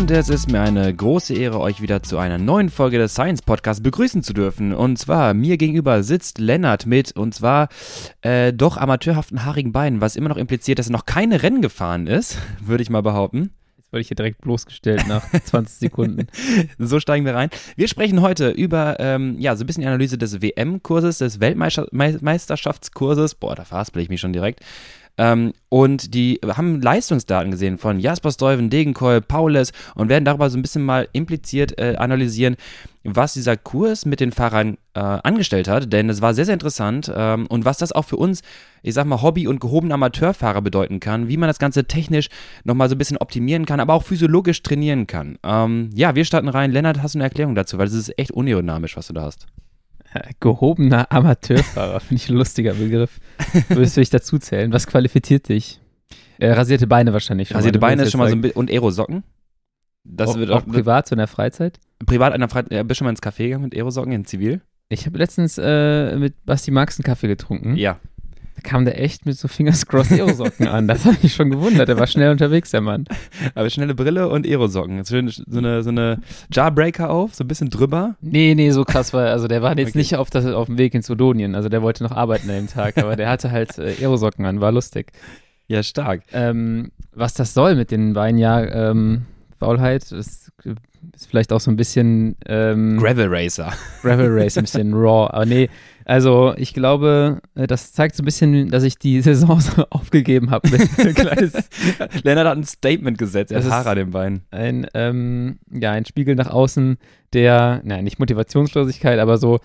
Und es ist mir eine große Ehre, euch wieder zu einer neuen Folge des Science Podcasts begrüßen zu dürfen. Und zwar, mir gegenüber sitzt Lennart mit, und zwar äh, doch amateurhaften haarigen Beinen, was immer noch impliziert, dass er noch keine Rennen gefahren ist, würde ich mal behaupten. Jetzt wurde ich hier direkt bloßgestellt nach 20 Sekunden. so steigen wir rein. Wir sprechen heute über, ähm, ja, so ein bisschen die Analyse des WM-Kurses, des Weltmeisterschaftskurses. Boah, da verhaspel ich mich schon direkt. Ähm, und die haben Leistungsdaten gesehen von Jasper Stuyven, Degenkolb, Paules und werden darüber so ein bisschen mal impliziert äh, analysieren, was dieser Kurs mit den Fahrern äh, angestellt hat, denn es war sehr, sehr interessant ähm, und was das auch für uns, ich sag mal, Hobby- und gehobene Amateurfahrer bedeuten kann, wie man das Ganze technisch nochmal so ein bisschen optimieren kann, aber auch physiologisch trainieren kann. Ähm, ja, wir starten rein. Lennart, hast du eine Erklärung dazu, weil es ist echt unaerodynamisch, was du da hast. Gehobener Amateurfahrer, finde ich ein lustiger Begriff. Würdest du dich dazu zählen? Was qualifiziert dich? Äh, rasierte Beine wahrscheinlich Rasierte mal, Beine ist schon mal so ein bisschen. Und Aerosocken? Das auch, wird auch, auch privat, so in der Freizeit? Privat in der Freizeit. Ja, bist du schon mal ins Café gegangen mit Aerosocken in Zivil? Ich habe letztens äh, mit Basti Marx einen Kaffee getrunken. Ja. Kam der echt mit so Fingerscross Aerosocken an. Das hat mich schon gewundert. Der war schnell unterwegs, der Mann. Aber schnelle Brille und Aerosocken. So eine, so eine Jarbreaker auf, so ein bisschen drüber. Nee, nee, so krass war Also der war jetzt okay. nicht auf, das, auf dem Weg ins Odonien. Also der wollte noch arbeiten an dem Tag. Aber der hatte halt äh, Aerosocken an. War lustig. Ja, stark. Ähm, was das soll mit den beiden, ja, ähm, Faulheit, ist, ist vielleicht auch so ein bisschen ähm, Gravel Racer. Gravel Racer, ein bisschen raw. Aber nee, also ich glaube, äh, das zeigt so ein bisschen, dass ich die Saison so aufgegeben habe. Lennart hat ein Statement gesetzt, er hat Haare an den Beinen. Ein, ähm, ja, ein Spiegel nach außen, der, naja, nicht Motivationslosigkeit, aber so,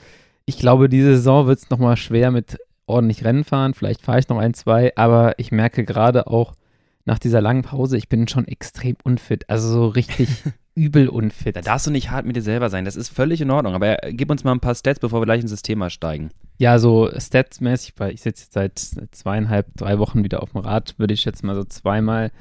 ich glaube, diese Saison wird es nochmal schwer mit ordentlich Rennen fahren. Vielleicht fahre ich noch ein, zwei, aber ich merke gerade auch nach dieser langen Pause, ich bin schon extrem unfit. Also so richtig übel unfit. Da darfst du nicht hart mit dir selber sein. Das ist völlig in Ordnung. Aber gib uns mal ein paar Stats, bevor wir gleich ins Thema steigen. Ja, so statsmäßig, weil ich sitze seit zweieinhalb, drei Wochen wieder auf dem Rad, würde ich jetzt mal so zweimal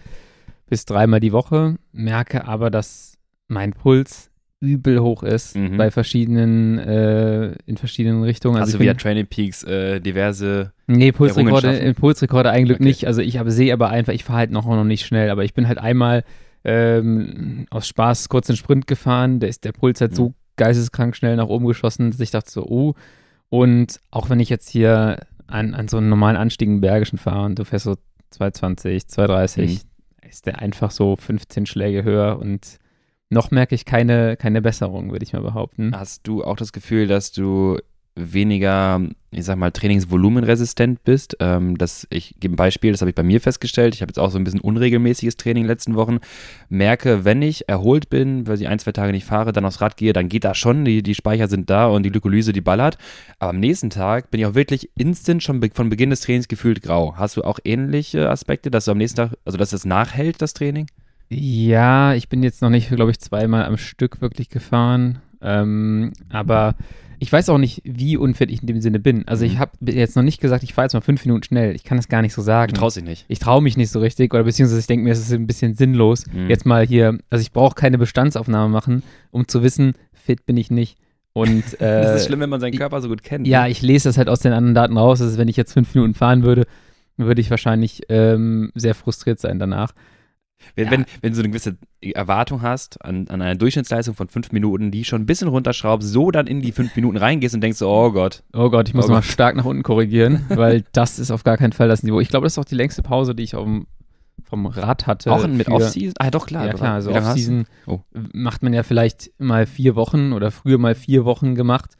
bis dreimal die Woche. Merke aber, dass mein Puls übel hoch ist mhm. bei verschiedenen, äh, in verschiedenen Richtungen. Also, also via Training Peaks äh, diverse Nee, Pulsrekorde, Pulsrekorde eigentlich okay. nicht. Also ich sehe aber einfach, ich fahre halt noch, noch nicht schnell, aber ich bin halt einmal ähm, aus Spaß kurz einen Sprint gefahren, der, ist, der Puls hat mhm. so geisteskrank schnell nach oben geschossen, dass ich dachte so, oh. Und auch wenn ich jetzt hier an, an so einen normalen Anstieg im Bergischen fahre und du fährst so 220, 230, mhm. ist der einfach so 15 Schläge höher und noch merke ich keine, keine Besserung, würde ich mal behaupten. Hast du auch das Gefühl, dass du weniger, ich sag mal, trainingsvolumenresistent bist. Ähm, das, ich gebe ein Beispiel, das habe ich bei mir festgestellt. Ich habe jetzt auch so ein bisschen unregelmäßiges Training in den letzten Wochen. Merke, wenn ich erholt bin, weil ich ein, zwei Tage nicht fahre, dann aufs Rad gehe, dann geht das schon. Die, die Speicher sind da und die Glykolyse, die ballert. Aber am nächsten Tag bin ich auch wirklich instant schon von Beginn des Trainings gefühlt grau. Hast du auch ähnliche Aspekte, dass du am nächsten Tag, also dass es nachhält, das Training? Ja, ich bin jetzt noch nicht, glaube ich, zweimal am Stück wirklich gefahren. Ähm, aber ich weiß auch nicht, wie unfit ich in dem Sinne bin. Also ich mhm. habe jetzt noch nicht gesagt, ich fahre jetzt mal fünf Minuten schnell. Ich kann das gar nicht so sagen. Du traust dich nicht. Ich traue mich nicht so richtig oder beziehungsweise ich denke mir, es ist ein bisschen sinnlos, mhm. jetzt mal hier, also ich brauche keine Bestandsaufnahme machen, um zu wissen, fit bin ich nicht. Und, äh, das ist schlimm, wenn man seinen Körper so gut kennt. Ja, ne? ich lese das halt aus den anderen Daten raus. Also wenn ich jetzt fünf Minuten fahren würde, würde ich wahrscheinlich ähm, sehr frustriert sein danach. Wenn, ja. wenn, wenn du so eine gewisse Erwartung hast an, an einer Durchschnittsleistung von fünf Minuten, die schon ein bisschen runterschraubst, so dann in die fünf Minuten reingehst und denkst so, oh Gott. Oh Gott, ich muss oh mal stark nach unten korrigieren, weil das ist auf gar keinen Fall das Niveau. Ich glaube, das ist auch die längste Pause, die ich auf vom Rad hatte. Auch mit Offseason? Ah, doch, klar. Ja, klar. Also Offseason oh. macht man ja vielleicht mal vier Wochen oder früher mal vier Wochen gemacht.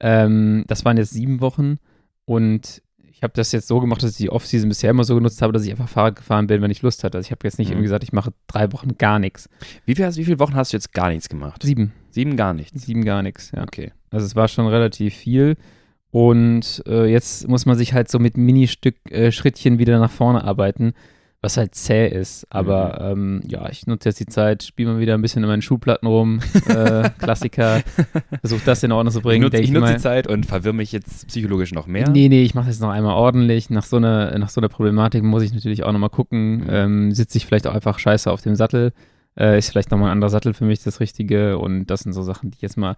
Ähm, das waren jetzt sieben Wochen und ich habe das jetzt so gemacht, dass ich die Offseason bisher immer so genutzt habe, dass ich einfach Fahrrad gefahren bin, wenn ich Lust hatte. Also ich habe jetzt nicht mhm. irgendwie gesagt, ich mache drei Wochen gar nichts. Wie, viel, wie viele Wochen hast du jetzt gar nichts gemacht? Sieben. Sieben gar nichts? Sieben gar nichts, ja. Okay. Also es war schon relativ viel. Und äh, jetzt muss man sich halt so mit Mini-Stück-Schrittchen äh, wieder nach vorne arbeiten was halt zäh ist. Aber mhm. ähm, ja, ich nutze jetzt die Zeit, spiele mal wieder ein bisschen in meinen Schuhplatten rum, äh, Klassiker, versuche das in Ordnung zu bringen. Ich nutze, ich nutze die Zeit und verwirre mich jetzt psychologisch noch mehr. Nee, nee, ich mache das noch einmal ordentlich. Nach so einer, nach so einer Problematik muss ich natürlich auch nochmal gucken, mhm. ähm, sitze ich vielleicht auch einfach scheiße auf dem Sattel, äh, ist vielleicht nochmal ein anderer Sattel für mich das Richtige und das sind so Sachen, die ich jetzt mal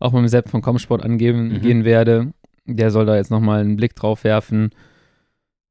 auch mit dem Sepp von Comsport angehen mhm. gehen werde. Der soll da jetzt nochmal einen Blick drauf werfen.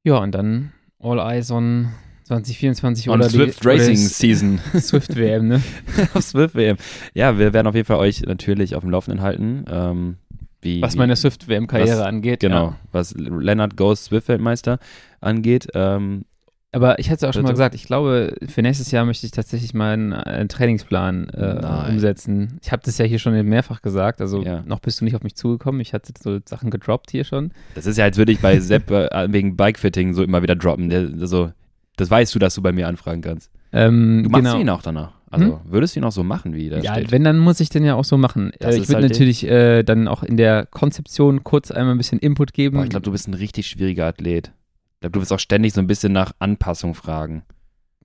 Ja, und dann All Eyes on 2024 On oder Swift Racing Season. Swift WM, ne? auf Swift WM. Ja, wir werden auf jeden Fall euch natürlich auf dem Laufenden halten. Ähm, wie, Was meine Swift WM-Karriere Was- angeht. Genau, Ja. was Lennart Ghost Swift-Weltmeister angeht. Ähm, Aber ich hatte es auch schon mal gesagt, ich glaube, für nächstes Jahr möchte ich tatsächlich mal einen, einen Trainingsplan äh, umsetzen. Ich habe das ja hier schon mehrfach gesagt, also Ja. noch bist du nicht auf mich zugekommen. Ich hatte so Sachen gedroppt hier schon. das ist ja, als würde ich bei Sepp äh, wegen Bikefitting so immer wieder droppen. Der, so, das weißt du, dass du bei mir anfragen kannst. Ähm, Du machst genau. ihn auch danach. Also würdest du ihn auch so machen, wie das Ja, steht? wenn, dann muss ich den ja auch so machen. Äh, ich würde halt natürlich äh, dann auch in der Konzeption kurz einmal ein bisschen Input geben. Boah, ich glaube, du bist ein richtig schwieriger Athlet. Ich glaube, du wirst auch ständig so ein bisschen nach Anpassung fragen.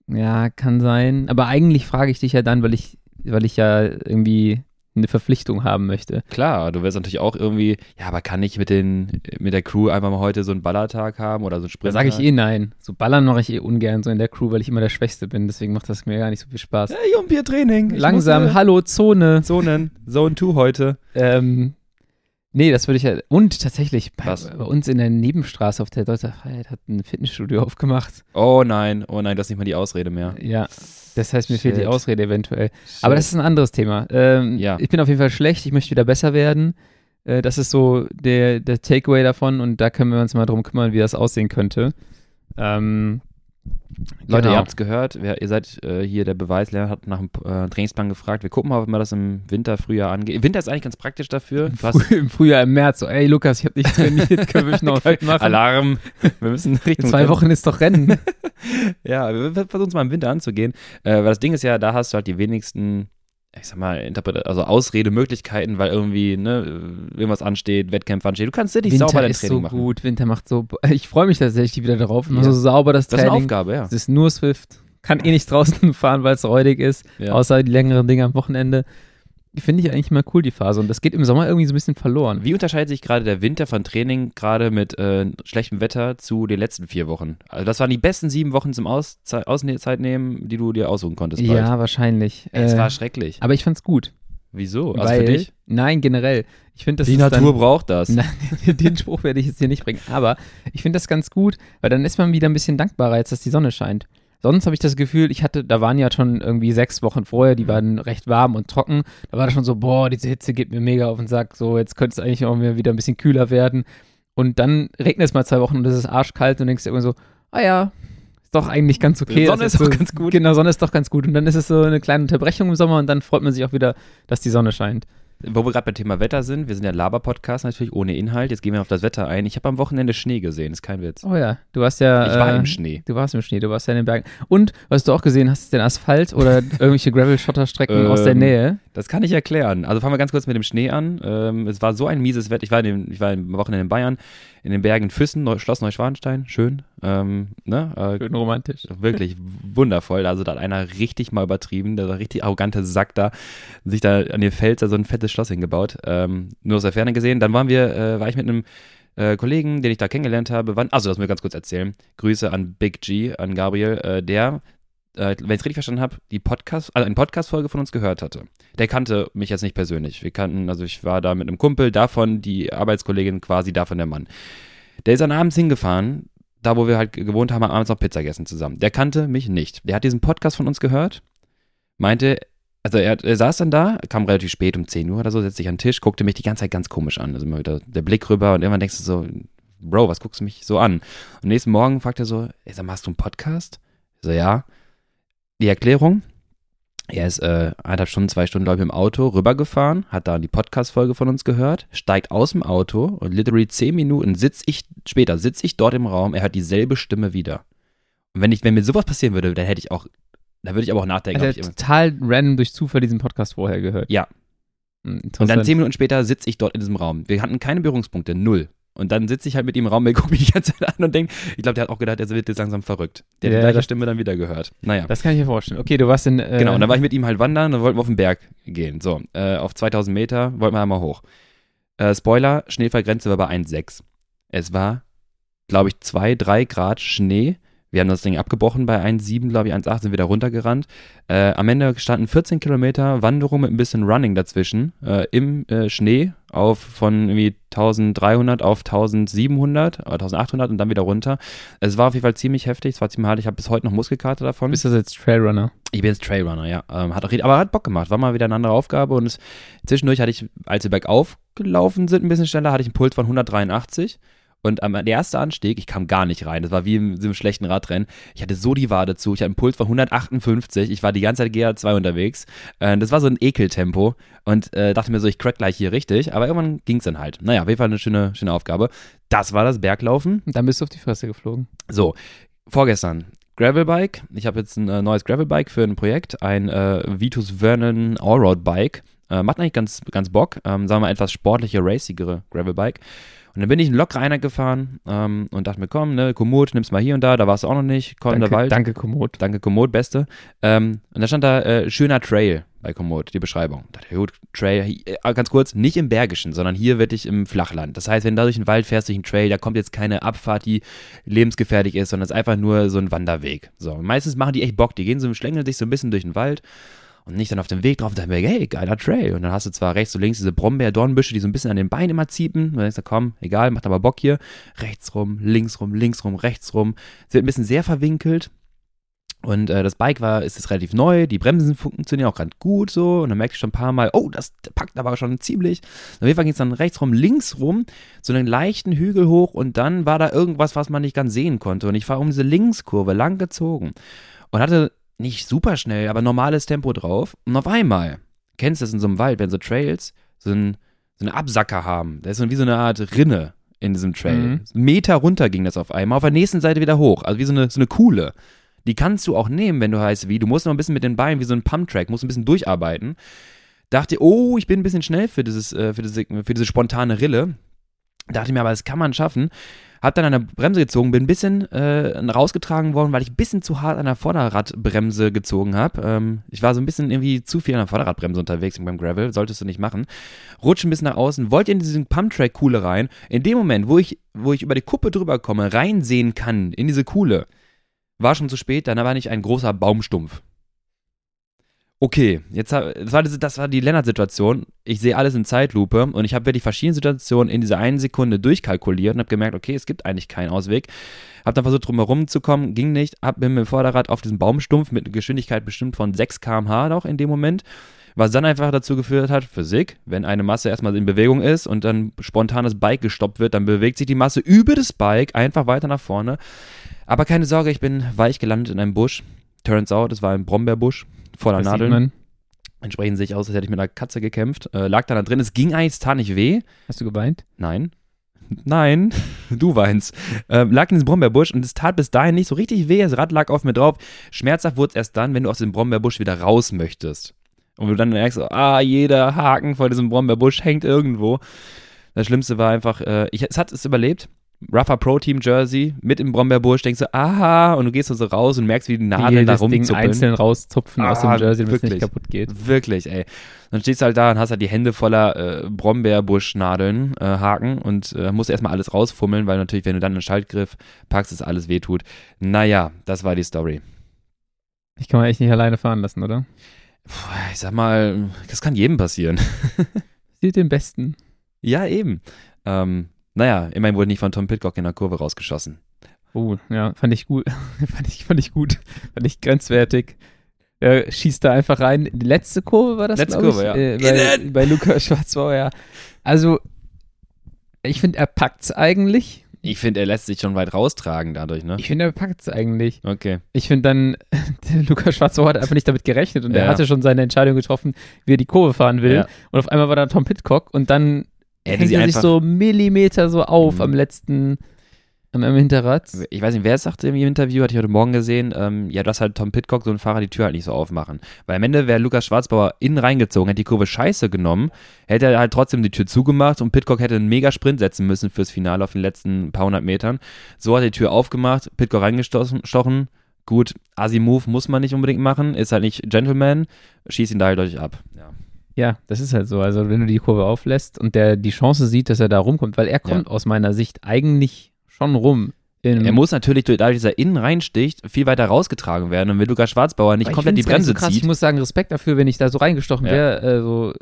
Ja, kann sein. Aber eigentlich frage ich dich ja dann, weil ich, weil ich ja irgendwie eine Verpflichtung haben möchte. Klar, du wirst natürlich auch irgendwie, ja, aber kann ich mit, den, mit der Crew einfach mal heute so einen Ballertag haben oder so einen Da Sprint? sage ich eh nein. So ballern mache ich eh ungern so in der Crew, weil ich immer der Schwächste bin. Deswegen macht das mir gar nicht so viel Spaß. Hey, Jumpiertraining. Langsam, hallo, Zone. Zonen, Zone 2 heute. Ähm, nee, das würde ich ja. Und tatsächlich, bei, bei uns in der Nebenstraße auf der Deutscher Freiheit hat ein Fitnessstudio aufgemacht. Oh nein, oh nein, das ist nicht mal die Ausrede mehr. Ja. Das heißt, mir fehlt die Shit. Ausrede eventuell. Aber das ist ein anderes Thema. Ähm, Ja. Ich bin auf jeden Fall schlecht, ich möchte wieder besser werden. Äh, das ist so der, der Takeaway davon und da können wir uns mal drum kümmern, wie das aussehen könnte. Ähm, Leute, genau. ihr habt's gehört, wer, ihr seid äh, hier der Beweis, Lennart hat nach dem äh, Trainingsplan gefragt. Wir gucken mal, ob wir das im Winter, Frühjahr angeht. Winter ist eigentlich ganz praktisch dafür. Im, Früh, Im Frühjahr, im März, so, ey Lukas, ich habe nicht trainiert, können wir noch fit machen? Alarm. Wir müssen In Richtung zwei Wochen ist doch Rennen. Ja, wir wir versuchen es mal im Winter anzugehen. Äh, weil das Ding ist ja, da hast du halt die wenigsten, ich sag mal, Interpret also Ausredemöglichkeiten, weil irgendwie, ne, irgendwas ansteht, Wettkämpfe anstehen. Du kannst richtig sauber Winter dein ist Training so machen. gut, Winter macht so, ich freue mich tatsächlich wieder darauf, Ja. so sauber das Das ist eine Training. Aufgabe, ja. Es ist nur Swift, kann eh nicht draußen fahren, weil es räudig ist, ja. außer die längeren Dinge am Wochenende. Finde ich eigentlich mal cool, die Phase. Und das geht im Sommer irgendwie so ein bisschen verloren. Wie unterscheidet sich gerade der Winter von Training gerade mit äh, schlechtem Wetter zu den letzten vier Wochen? Also das waren die besten sieben Wochen zum Auszei- Auszeit nehmen, die du dir aussuchen konntest. bald. Ja, wahrscheinlich. Ey, es Äh, war schrecklich. aber ich fand's gut. Wieso? Also weil, für dich? Nein, generell. Ich finde, das Die Natur dann, braucht das. Den Spruch werde ich jetzt hier nicht bringen. Aber ich finde das ganz gut, weil dann ist man wieder ein bisschen dankbarer, als dass die Sonne scheint. Sonst habe ich das Gefühl, ich hatte, da waren ja schon irgendwie sechs Wochen vorher, die waren recht warm und trocken. Da war das schon so, boah, diese Hitze geht mir mega auf den Sack. So, jetzt könnte es eigentlich auch wieder ein bisschen kühler werden. Und dann regnet es mal zwei Wochen und es ist arschkalt und denkst dir irgendwie so, ah ja, ist doch eigentlich ganz okay. Sonne Das ist so, auch ganz gut. Genau, Sonne ist doch ganz gut. Und dann ist es so eine kleine Unterbrechung im Sommer und dann freut man sich auch wieder, dass die Sonne scheint. Wo wir gerade beim Thema Wetter sind, wir sind ja Laber-Podcast natürlich ohne Inhalt. Jetzt gehen wir auf das Wetter ein. Ich habe am Wochenende Schnee gesehen, ist kein Witz. Oh ja, du warst ja. Ich war äh, im Schnee. Du warst im Schnee, du warst ja in den Bergen. Und was du auch gesehen hast, ist den Asphalt oder irgendwelche Gravel-Schotterstrecken aus der Ähm, Nähe. Das kann ich erklären. Also fangen wir ganz kurz mit dem Schnee an. Ähm, es war so ein mieses Wetter. Ich war, in dem, ich war am Wochenende in Bayern, in den Bergen Füssen, Neu Schloss Neuschwanstein. Schön. Ähm, ne? äh, Schön romantisch. Wirklich wundervoll. Also da hat einer richtig mal übertrieben. Der war richtig arrogante Sack da. Sich da an den Fels da so ein fettes Schloss hingebaut. Ähm, nur aus der Ferne gesehen. Dann waren wir, äh, war ich mit einem äh, Kollegen, den ich da kennengelernt habe. Wann, also das muss ich ganz kurz erzählen. Grüße an Big G, an Gabriel, äh, der, äh, wenn ich es richtig verstanden habe, die Podcast, also eine Podcast-Folge von uns gehört hatte. Der kannte mich jetzt nicht persönlich. Wir kannten, also ich war da mit einem Kumpel, davon die Arbeitskollegin, quasi davon der Mann. Der ist dann abends hingefahren, da wo wir halt gewohnt haben, haben abends noch Pizza gegessen zusammen. Der kannte mich nicht. Der hat diesen Podcast von uns gehört, meinte, also er, er saß dann da, kam relativ spät um 10 Uhr oder so, setzte sich an den Tisch, guckte mich die ganze Zeit ganz komisch an. Also immer wieder der Blick rüber und irgendwann denkst du so, Bro, was guckst du mich so an? Und nächsten Morgen fragt er so, ey, sag mal, hast du einen Podcast? Ich so, ja. Die Erklärung, er ist äh, eineinhalb Stunden, zwei Stunden, glaube ich, im Auto rübergefahren, hat da die Podcast-Folge von uns gehört, steigt aus dem Auto und literally zehn Minuten sitz ich, später sitze ich dort im Raum, er hört dieselbe Stimme wieder. Und wenn ich, wenn mir sowas passieren würde, dann hätte ich auch, da würde ich aber auch nachdenken. Also ich hat total random durch Zufall diesen Podcast vorher gehört. Ja. Hm, und dann zehn Minuten später sitze ich dort in diesem Raum. Wir hatten keine Berührungspunkte, null. Und dann sitze ich halt mit ihm im Raum, er guckt mich die ganze Zeit an und denkt, ich glaube, der hat auch gedacht, er wird jetzt langsam verrückt. Der hat Ja, die gleiche das- Stimme dann wieder gehört. Naja. Das kann ich mir vorstellen. Okay, du warst in. Äh, Genau, und dann war ich mit ihm halt wandern und wollten wir auf den Berg gehen. So, äh, auf 2000 Meter wollten wir einmal hoch. Äh, Spoiler, Schneefallgrenze war bei 1,6. Es war, glaube ich, 2, 3 Grad Schnee Wir haben das Ding abgebrochen bei 1,7, glaube ich, 1,8 sind wir da runtergerannt. Äh, am Ende standen 14 Kilometer Wanderung mit ein bisschen Running dazwischen äh, im äh, Schnee auf von irgendwie 1300 auf 1700 oder 1800 und dann wieder runter. Es war auf jeden Fall ziemlich heftig, es war ziemlich hart. Ich habe bis heute noch Muskelkarte davon. Bist du jetzt Trailrunner? Ich bin jetzt Trailrunner, ja. Ähm, hat auch, aber hat Bock gemacht. War mal wieder eine andere Aufgabe und es, zwischendurch hatte ich, als wir bergauf gelaufen sind, ein bisschen schneller, hatte ich einen Puls von 183 und am, der erste Anstieg, ich kam gar nicht rein. Das war wie in so einem schlechten Radrennen. Ich hatte so die Wade zu. Ich hatte einen Puls von 158. Ich war die ganze Zeit GA2 unterwegs. Äh, das war so ein Ekeltempo. Und äh, dachte mir so, ich crack gleich hier richtig. Aber irgendwann ging es dann halt. Naja, auf jeden Fall eine schöne, schöne Aufgabe. Das war das Berglaufen. Und dann bist du auf die Fresse geflogen. So, vorgestern. Gravelbike. Ich habe jetzt ein äh, neues Gravelbike für ein Projekt. Ein äh, Vitus Vernon Allroad Bike. Äh, macht eigentlich ganz, ganz Bock. Ähm, sagen wir mal etwas sportliche, racigere Gravelbike. Und dann bin ich in Lokreiner gefahren ähm, und dachte mir, komm, ne, Komoot, nimmst mal hier und da, da warst du auch noch nicht, komm, danke, der Wald. Danke, Komoot. Danke, Komoot, beste. Ähm, und da stand da, äh, schöner Trail bei Komoot, die Beschreibung. Da dachte ich, gut, Trail, äh, ganz kurz, nicht im Bergischen, sondern hier wirklich im Flachland. Das heißt, wenn du durch den Wald fährst, durch einen Trail, da kommt jetzt keine Abfahrt, die lebensgefährlich ist, sondern es ist einfach nur so ein Wanderweg. So, meistens machen die echt Bock, die gehen so, schlängeln sich so ein bisschen durch den Wald und nicht dann auf dem Weg drauf, da mir, hey, geiler Trail. Und dann hast du zwar rechts und links diese Brombeer-Dornbüsche, die so ein bisschen an den Beinen immer ziepen. Und dann denkst du, komm, egal, macht aber Bock hier. Rechts rum, links rum, links rum, rechts rum. Es wird ein bisschen sehr verwinkelt. Und äh, das Bike war, ist jetzt relativ neu, die Bremsen funktionieren auch ganz gut so. Und dann merkte ich schon ein paar Mal, oh, das packt aber schon ziemlich. Auf jeden Fall ging es dann rechts rum, links rum, so einen leichten Hügel hoch und dann war da irgendwas, was man nicht ganz sehen konnte. Und ich war um diese Linkskurve lang gezogen und hatte nicht super schnell, aber normales Tempo drauf. Und auf einmal, kennst du das in so einem Wald, wenn so Trails so, ein, so eine Absacker haben. Da ist so wie so eine Art Rinne in diesem Trail. Mhm. Meter runter ging das auf einmal, auf der nächsten Seite wieder hoch. Also wie so eine, so eine Kuhle. Die kannst du auch nehmen, wenn du heißt wie. Du musst noch ein bisschen mit den Beinen, wie so ein Pumptrack, musst ein bisschen durcharbeiten. Dachte, oh, ich bin ein bisschen schnell für, dieses, äh, für, diese, für diese spontane Rille. Dachte mir aber, das kann man schaffen. Hab dann an der Bremse gezogen, bin ein bisschen äh, rausgetragen worden, weil ich ein bisschen zu hart an der Vorderradbremse gezogen habe. Ähm, ich war so ein bisschen irgendwie zu viel an der Vorderradbremse unterwegs beim Gravel, solltest du nicht machen. Rutsche ein bisschen nach außen, wollte in diesen Pumptrack-Kuhle rein. In dem Moment, wo ich, wo ich über die Kuppe drüber komme, reinsehen kann in diese Kuhle, war schon zu spät, dann war nicht ein großer Baumstumpf. Okay, jetzt das war, das war die Lennart-Situation. Ich sehe alles in Zeitlupe und ich habe wirklich verschiedene Situationen in dieser einen Sekunde durchkalkuliert und habe gemerkt, okay, es gibt eigentlich keinen Ausweg. Habe dann versucht, drumherum zu kommen, ging nicht. Hab mit dem Vorderrad auf diesen Baumstumpf mit einer Geschwindigkeit bestimmt von 6 km/h noch in dem Moment. Was dann einfach dazu geführt hat, Physik, wenn eine Masse erstmal in Bewegung ist und dann spontan das Bike gestoppt wird, dann bewegt sich die Masse über das Bike einfach weiter nach vorne. Aber keine Sorge, ich bin weich gelandet in einem Busch. Turns out, es war ein Brombeerbusch voller das Nadeln. Entsprechend sehe ich aus, als hätte ich mit einer Katze gekämpft. Äh, lag da drin. Es ging eigentlich, es tat nicht weh. Hast du geweint? Nein. Nein, du weinst. Äh, lag in diesem Brombeerbusch und es tat bis dahin nicht so richtig weh. Das Rad lag auf mir drauf. Schmerzhaft wurde es erst dann, wenn du aus dem Brombeerbusch wieder raus möchtest. Und du dann merkst, ah, jeder Haken vor diesem Brombeerbusch hängt irgendwo. Das Schlimmste war einfach, äh, ich, es hat es überlebt. Rougher Pro Team Jersey mit im Brombeerbusch, denkst du, aha, und du gehst so raus und merkst, wie die Nadeln da rumzuppeln. Ding einzeln rauszupfen ah, aus dem ah, Jersey, damit es nicht kaputt geht. Wirklich, ey. Dann stehst du halt da und hast halt die Hände voller äh, Brombeerbuschnadeln, äh, Haken und äh, musst erstmal alles rausfummeln, weil natürlich, wenn du dann einen Schaltgriff packst, es alles wehtut. Naja, das war die Story. Ich kann man echt nicht alleine fahren lassen, oder? Puh, ich sag mal, das kann jedem passieren. Sieht den Besten. Ja, eben. Ähm, naja, immerhin wurde nicht von Tom Pitcock in der Kurve rausgeschossen. Oh, ja, fand ich gut. fand, ich, fand ich gut. Fand ich grenzwertig. Er schießt da einfach rein. Die letzte Kurve war das, Letzte Kurve, ich, ja. Äh, bei, bei Lukas Schwarzbauer, ja. Also, ich finde, er packt es eigentlich. Ich finde, er lässt sich schon weit raustragen dadurch, ne? Ich finde, er packt es eigentlich. Okay. Ich finde dann, Lukas Schwarzbauer hat einfach nicht damit gerechnet und ja. er hatte schon seine Entscheidung getroffen, wie er die Kurve fahren will. Ja. Und auf einmal war da Tom Pitcock und dann hätte hängt er sich so Millimeter so auf mhm. am letzten, am, am Hinterrad. Ich weiß nicht, wer es sagte im Interview, hatte ich heute Morgen gesehen, ähm, ja, dass halt Tom Pitcock, so ein Fahrer, die Tür halt nicht so aufmachen. Weil am Ende wäre Lukas Schwarzbauer innen reingezogen, hätte die Kurve scheiße genommen, hätte er halt trotzdem die Tür zugemacht und Pitcock hätte einen mega Sprint setzen müssen fürs Finale auf den letzten paar hundert Metern. So hat er die Tür aufgemacht, Pitcock reingestochen, gut, Asi-Move muss man nicht unbedingt machen, ist halt nicht Gentleman, schießt ihn da halt deutlich ab. Ja. Ja, das ist halt so. Also wenn du die Kurve auflässt und der die Chance sieht, dass er da rumkommt, weil er kommt ja. aus meiner Sicht eigentlich schon rum. Er muss natürlich durch- dadurch, dass er innen reinsticht, viel weiter rausgetragen werden. Und wenn Lukas Schwarzbauer nicht komplett die Bremse so zieht, Ich muss sagen, Respekt dafür, wenn ich da so reingestochen Ja. wäre. Äh, so,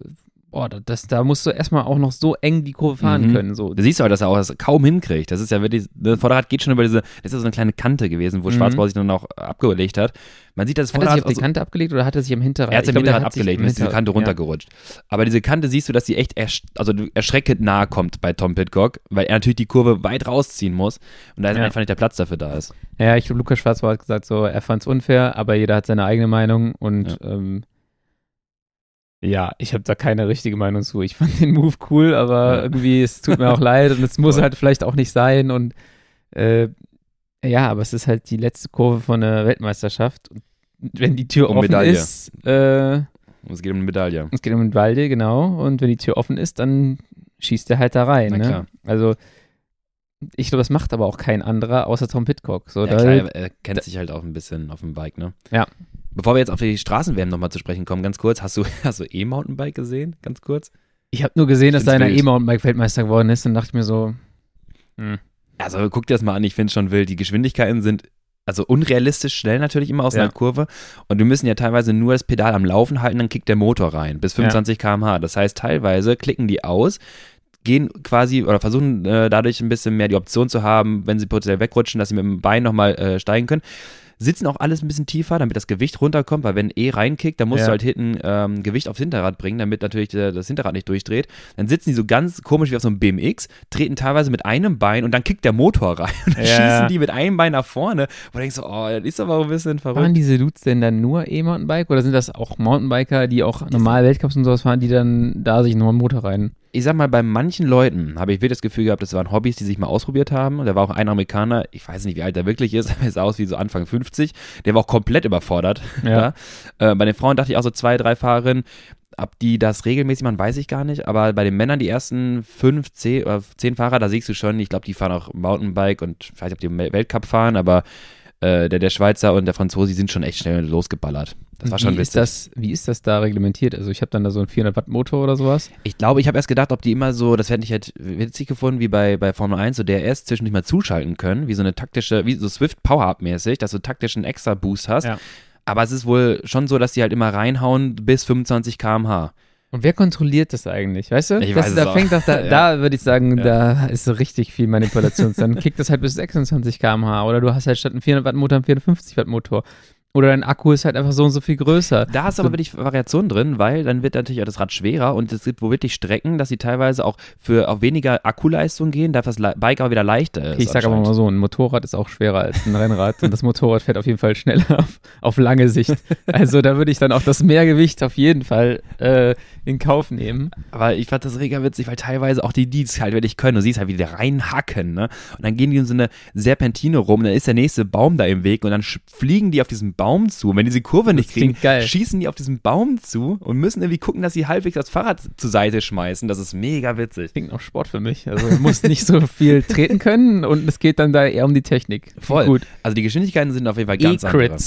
boah, das, da musst du erstmal auch noch so eng die Kurve fahren Mhm. können. So. Da siehst du halt, dass er auch das kaum hinkriegt. Das ist ja wirklich, das Vorderrad geht schon über diese, das ist ja so eine kleine Kante gewesen, wo Mhm. Schwarzbauer sich dann auch abgelegt hat. Man sieht das Hat er sich Vorderrad auf die so- Kante abgelegt oder hat er sich am Hinterrad? Er hat Ich sich im Hinterrad abgelegt im und ist diese Kante runtergerutscht. Aber diese Kante siehst du, dass sie echt ersch also erschreckend nahe kommt bei Tom Pitcock, weil er natürlich die Kurve weit rausziehen muss und da Ja. einfach nicht der Platz dafür da ist. Ja, ja ich glaube, Lukas Schwarzbauer hat gesagt, so, er fand es unfair, aber jeder hat seine eigene Meinung und ja, ähm, ja ich habe da keine richtige Meinung zu. Ich fand den Move cool, aber Ja. irgendwie, es tut mir auch leid und es muss halt vielleicht auch nicht sein und äh, ja, aber es ist halt die letzte Kurve von der Weltmeisterschaft und wenn die Tür Um offen Medaille. ist, äh, es geht um eine Medaille. es geht um den Walde, genau. Und wenn die Tür offen ist, dann schießt er halt da rein. Ne? Also, ich glaube, das macht aber auch kein anderer außer Tom Pitcock. So, Ja, da, klar, er kennt sich halt auch ein bisschen auf dem Bike, ne? Ja. Bevor wir jetzt auf die Straßenwärme nochmal zu sprechen kommen, ganz kurz, hast du, hast du E-Mountainbike gesehen? Ganz kurz? ich habe nur gesehen, dass da Find's einer wild. E-Mountainbike-Weltmeister geworden ist und dachte mir so, hm, Also guck dir das mal an, ich finde es schon wild. Die Geschwindigkeiten sind also unrealistisch schnell natürlich immer aus Ja. einer Kurve. Und wir müssen ja teilweise nur das Pedal am Laufen halten, dann kickt der Motor rein bis 25 km/h. Das heißt, teilweise klicken die aus, gehen quasi oder versuchen äh, dadurch ein bisschen mehr die Option zu haben, wenn sie potenziell wegrutschen, dass sie mit dem Bein nochmal äh, steigen können. Sitzen auch alles ein bisschen tiefer, damit das Gewicht runterkommt, weil wenn E reinkickt, dann musst Ja. du halt hinten ähm, Gewicht aufs Hinterrad bringen, damit natürlich der, das Hinterrad nicht durchdreht. Dann sitzen die so ganz komisch wie auf so einem BMX, treten teilweise mit einem Bein und dann kickt der Motor rein. Und dann Ja. schießen die mit einem Bein nach vorne. Wo du denkst so, oh, das ist aber auch ein bisschen waren verrückt. diese Dudes denn dann nur E-Mountainbike oder sind das auch Mountainbiker, die auch normal Weltcups und sowas fahren, die dann da sich nochmal einen Motor rein? Ich sag mal, bei manchen Leuten habe ich wirklich das Gefühl gehabt, das waren Hobbys, die sich mal ausprobiert haben. Und da war auch ein Amerikaner, ich weiß nicht, wie alt er wirklich ist, aber er sah aus wie so Anfang 50. Der war auch komplett überfordert. Ja. Da. Äh, bei den Frauen dachte ich auch so zwei, drei Fahrerinnen. Ob die das regelmäßig machen, weiß ich gar nicht. Aber bei den Männern, die ersten fünf, zehn, oder zehn Fahrer, da siehst du schon, ich glaube, die fahren auch Mountainbike und ich weiß nicht, ob die im Weltcup fahren, aber äh, der, der Schweizer und der Franzose, sind schon echt schnell losgeballert. Das war schon wie ist das, Wie ist das da reglementiert? Also ich habe dann da so einen 400 Watt Motor oder sowas. Ich glaube, ich habe erst gedacht, ob die immer so, das hätte ich halt witzig gefunden, wie bei, bei Formel 1, so DRS zwischendurch mal zuschalten können, wie so eine taktische, wie so Swift Power-Up mäßig, dass du taktischen extra Boost hast. Ja. Aber es ist wohl schon so, dass die halt immer reinhauen bis 25 km/h. Und wer kontrolliert das eigentlich? Weißt du? Ich das, weiß da auch. fängt doch da, Ja. da würde ich sagen, Ja. da ist so richtig viel Manipulation. Dann kickt das halt bis 26 km/h oder du hast halt statt einem 400 Watt Motor einen 450 Watt Motor. Oder dein Akku ist halt einfach so und so viel größer. Da hast du aber wirklich Variationen drin, weil dann wird natürlich auch das Rad schwerer und es gibt wohl wirklich Strecken, dass sie teilweise auch für auf weniger Akkuleistung gehen, darf das Bike auch wieder leichter ist. Okay, ich sage aber mal so, ein Motorrad ist auch schwerer als ein Rennrad und das Motorrad fährt auf jeden Fall schneller auf, auf lange Sicht. Also da würde ich dann auch das Mehrgewicht auf jeden Fall äh, in Kauf nehmen. Aber ich fand das mega witzig, weil teilweise auch die Deeds halt wirklich können. Du siehst halt, wie die reinhacken, ne? Und dann gehen die in so eine Serpentine rum, dann ist der nächste Baum da im Weg und dann fliegen die auf diesen Baum zu. Und wenn die diese Kurve nicht kriegen, geil. schießen die auf diesen Baum zu und müssen irgendwie gucken, dass sie halbwegs das Fahrrad zur Seite schmeißen. Das ist mega witzig. Klingt noch Sport für mich. Also du musst nicht so viel treten können und es geht dann da eher um die Technik. Voll. Gut. Also die Geschwindigkeiten sind auf jeden Fall ganz andere.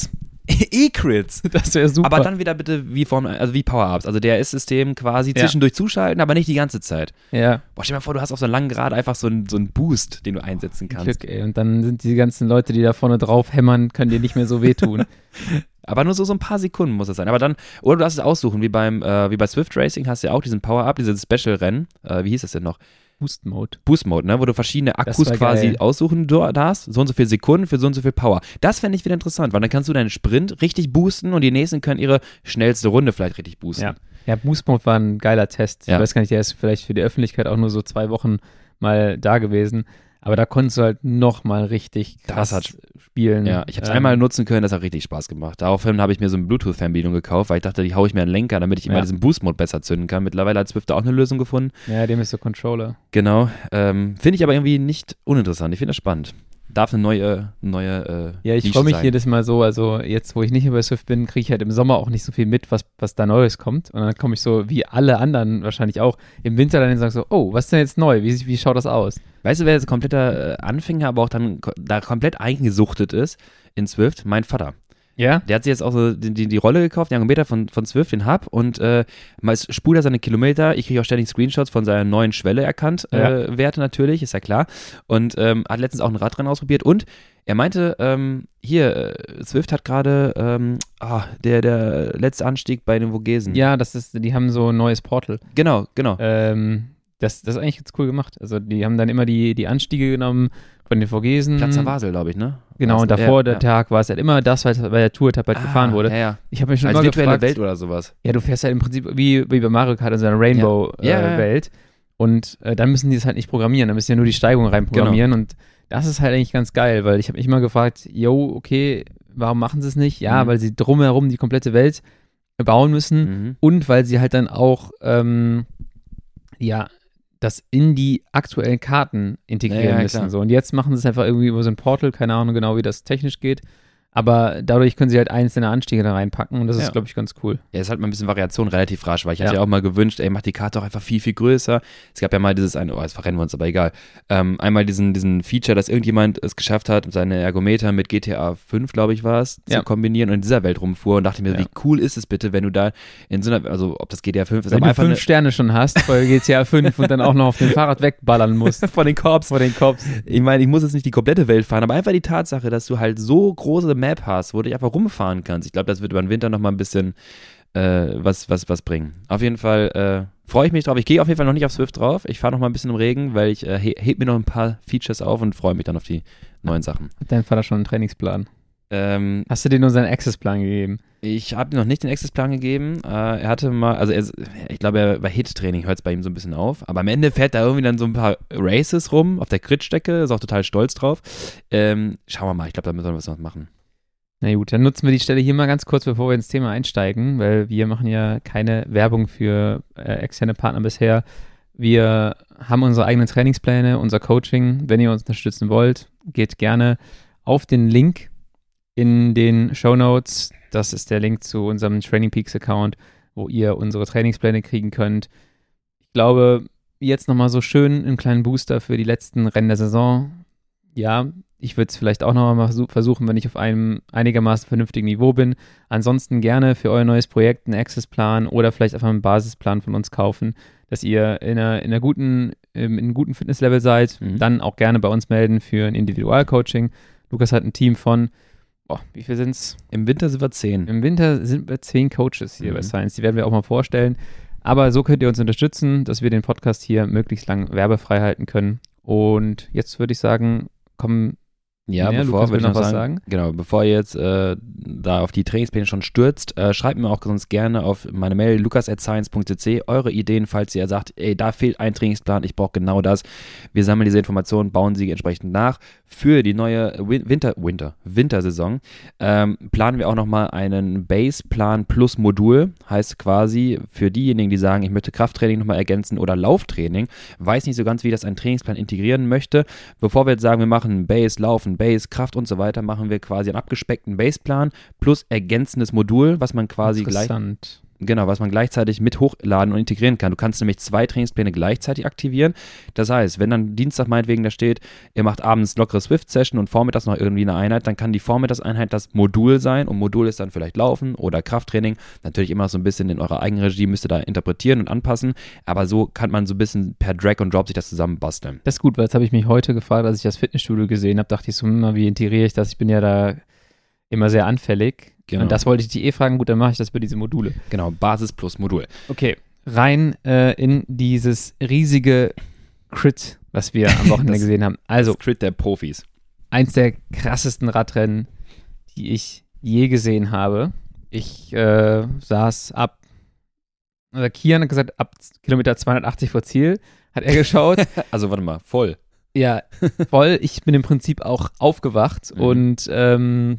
E-Crits. Das wäre super. Aber dann wieder bitte wie Form, also wie Power-Ups. Also der ist-System quasi Ja. zwischendurch zuschalten, aber nicht die ganze Zeit. ja, Boah, stell dir mal vor, du hast auf so einem langen Grad einfach so einen, so einen Boost, den du einsetzen kannst. Glück, ey. Und dann sind die ganzen Leute, die da vorne drauf hämmern, können dir nicht mehr so wehtun. Aber nur so, so ein paar Sekunden muss es sein. Aber dann, oder du darfst es aussuchen, wie beim, äh, wie bei Swift Racing hast du ja auch diesen Power-Up, dieses Special-Rennen. Äh, wie hieß das denn noch? Boost Mode. Boost-Mode, ne? Wo du verschiedene Akkus quasi aussuchen darfst. So und so viele Sekunden für so und so viel Power. Das fände ich wieder interessant, weil dann kannst du deinen Sprint richtig boosten und die nächsten können ihre schnellste Runde vielleicht richtig boosten. Ja. Ja, Boost Mode war ein geiler Test. Ja. Ich weiß gar nicht, der ist vielleicht für die Öffentlichkeit auch nur so zwei Wochen mal da gewesen. Aber da konntest du halt noch mal richtig Das krass hat- spielen. Ja, ich habe es Ähm, einmal nutzen können, das hat richtig Spaß gemacht. Daraufhin habe ich mir so eine Bluetooth-Fernbedienung gekauft, weil ich dachte, die haue ich mir einen Lenker, damit ich immer Ja. diesen Boost-Mode besser zünden kann. Mittlerweile hat Swift da auch eine Lösung gefunden. Ja, dem ist so Controller. Genau. Ähm, Finde ich aber irgendwie nicht uninteressant. Ich finde das spannend. Darf eine neue, neue äh, Ja, ich freue mich sein. jedes Mal so. Also jetzt, wo ich nicht mehr bei Swift bin, kriege ich halt im Sommer auch nicht so viel mit, was, was da Neues kommt. Und dann komme ich so, wie alle anderen wahrscheinlich auch, im Winter dann und sage so, oh, was ist denn jetzt neu? Wie, wie schaut das aus? Weißt du, wer jetzt kompletter äh, Anfänger, aber auch dann da komplett eingesuchtet ist in Swift? Mein Vater. Ja? Der hat sich jetzt auch so die, die, die Rolle gekauft, den Ergometer von, von Swift, den Hub und äh, mal spult er seine Kilometer. Ich kriege auch ständig Screenshots von seiner neuen Schwelle erkannt, Ja. äh, Werte natürlich, ist ja klar. Und ähm, hat letztens auch ein Radrennen ausprobiert und er meinte, ähm, hier, äh, Swift hat gerade, ähm, ah, der, der letzte Anstieg bei den Vogesen. Ja, das ist, die haben so ein neues Portal. Genau, genau. Ähm, das, das ist eigentlich ganz cool gemacht. Also die haben dann immer die, die Anstiege genommen von den Vogesen. Platz am Basel, glaube ich, ne? Genau, und davor ja, der ja. Tag war es halt immer das, was bei der Tour-Etappe halt gefahren wurde. Ja. Ich habe mich schon Als immer virtuelle gefragt, Welt oder sowas. ja, du fährst halt im Prinzip wie, wie bei Mario Kart in so einer. Rainbow-Welt. Und äh, dann müssen die das halt nicht programmieren, dann müssen die ja nur die Steigung reinprogrammieren. Und das ist halt eigentlich ganz geil, weil ich habe mich immer gefragt, yo, okay, warum machen sie es nicht? Ja, Mhm. weil sie drumherum die komplette Welt bauen müssen Mhm. und weil sie halt dann auch, ähm, ja, das in die aktuellen Karten integrieren Ja, ja, müssen. So. Und jetzt machen sie es einfach irgendwie über so ein Portal, keine Ahnung genau, wie das technisch geht. Aber dadurch können sie halt einzelne Anstiege da reinpacken und das Ja. ist, glaube ich, ganz cool. Ja, ist halt mal ein bisschen Variation relativ rasch, weil ich hatte Ja. ja auch mal gewünscht, ey, mach die Karte auch einfach viel, viel größer. Es gab ja mal dieses eine, oh, jetzt verrennen wir uns, aber egal. Ähm, einmal diesen, diesen Feature, dass irgendjemand es geschafft hat, seine Ergometer mit GTA 5, glaube ich, war es, Ja. zu kombinieren und in dieser Welt rumfuhr und dachte mir, Ja. wie cool ist es bitte, wenn du da in so einer, also ob das GTA 5 ist, Wenn aber du einfach fünf eine, Sterne schon hast bei GTA 5 und dann auch noch auf dem Fahrrad wegballern musst von den Korps. vor den Cops. Ich meine, ich muss jetzt nicht die komplette Welt fahren, aber einfach die Tatsache, dass du halt so große Map hast, wo du dich einfach rumfahren kannst. Ich glaube, das wird über den Winter noch mal ein bisschen äh, was, was, was bringen. Auf jeden Fall äh, freue ich mich drauf. Ich gehe auf jeden Fall noch nicht auf Swift drauf. Ich fahre noch mal ein bisschen im Regen, weil ich äh, he heb mir noch ein paar Features auf und freue mich dann auf die neuen Sachen. Hat dein Vater schon einen Trainingsplan? Ähm, Hast du dir nur seinen Access-Plan gegeben? ich habe ihm noch nicht den Access-Plan gegeben. Äh, er hatte mal, also er, ich glaube, er, bei Hit-Training hört es bei ihm so ein bisschen auf. Aber am Ende fährt da irgendwie dann so ein paar Races rum auf der Crit-Stecke. Ist auch total stolz drauf. Ähm, schauen wir mal. Ich glaube, da müssen wir was machen. Na gut, dann nutzen wir die Stelle hier mal ganz kurz, bevor wir ins Thema einsteigen, weil wir machen ja keine Werbung für äh, externe Partner bisher. Wir haben unsere eigenen Trainingspläne, unser Coaching. Wenn ihr uns unterstützen wollt, geht gerne auf den Link in den Show Notes. Das ist der Link zu unserem Training Peaks Account, wo ihr unsere Trainingspläne kriegen könnt. Ich glaube, jetzt nochmal so schön einen kleinen Booster für die letzten Rennen der Saison. Ja, ich würde es vielleicht auch nochmal versuchen, wenn ich auf einem einigermaßen vernünftigen Niveau bin. Ansonsten gerne für euer neues Projekt einen Access-Plan oder vielleicht einfach einen Basisplan von uns kaufen, dass ihr in einer, in einer guten, ähm, in einem guten Fitnesslevel seid. Mhm. Dann auch gerne bei uns melden für ein Individualcoaching. Lukas hat ein Team von, boah, wie viel sind es? Im Winter sind wir zehn. Im Winter sind wir zehn Coaches hier Mhm. bei Science. Die werden wir auch mal vorstellen. Aber so könnt ihr uns unterstützen, dass wir den Podcast hier möglichst lang werbefrei halten können. Und jetzt würde ich sagen, kommen Ja, Ja, bevor ich noch was sagen. Genau, bevor ihr jetzt äh, da auf die Trainingspläne schon stürzt, äh, schreibt mir auch sonst gerne auf meine Mail lukas.science.cc eure Ideen, falls ihr sagt, ey, da fehlt ein Trainingsplan, ich brauche genau das. Wir sammeln diese Informationen, bauen sie entsprechend nach. Für die neue Win Winter, Winter, Wintersaison ähm, planen wir auch nochmal einen Baseplan plus Modul. Heißt quasi für diejenigen, die sagen, ich möchte Krafttraining nochmal ergänzen oder Lauftraining, weiß nicht so ganz, wie das ein Trainingsplan integrieren möchte. Bevor wir jetzt sagen, wir machen Base, Laufen, Base, Kraft und so weiter, machen wir quasi einen abgespeckten Baseplan plus ergänzendes Modul, was man quasi gleich. Genau, was man gleichzeitig mit hochladen und integrieren kann. Du kannst nämlich zwei Trainingspläne gleichzeitig aktivieren. Das heißt, wenn dann Dienstag meinetwegen da steht, ihr macht abends lockere Swift-Session und vormittags noch irgendwie eine Einheit, dann kann die Vormittagseinheit das Modul sein und Modul ist dann vielleicht Laufen oder Krafttraining. Natürlich immer so ein bisschen in eurer Eigenregie, müsst ihr da interpretieren und anpassen, aber so kann man so ein bisschen per Drag und Drop sich das zusammen basteln. Das ist gut, weil jetzt habe ich mich heute gefragt, als ich das Fitnessstudio gesehen habe, dachte ich so, hm, wie integriere ich das? Ich bin ja da immer sehr anfällig. Genau. Und das wollte ich dich eh fragen. Gut, dann mache ich das bei diese Module. Genau, Basis plus Modul. Okay, rein äh, in dieses riesige Crit, was wir am Wochenende Das- gesehen haben. Also, das Crit der Profis. eins der krassesten Radrennen, die ich je gesehen habe. Ich äh, saß ab, also Kian hat gesagt, ab Kilometer 280 vor Ziel, hat er geschaut. Also warte mal, voll. ja, voll. Ich bin im Prinzip auch aufgewacht Mhm. und ähm,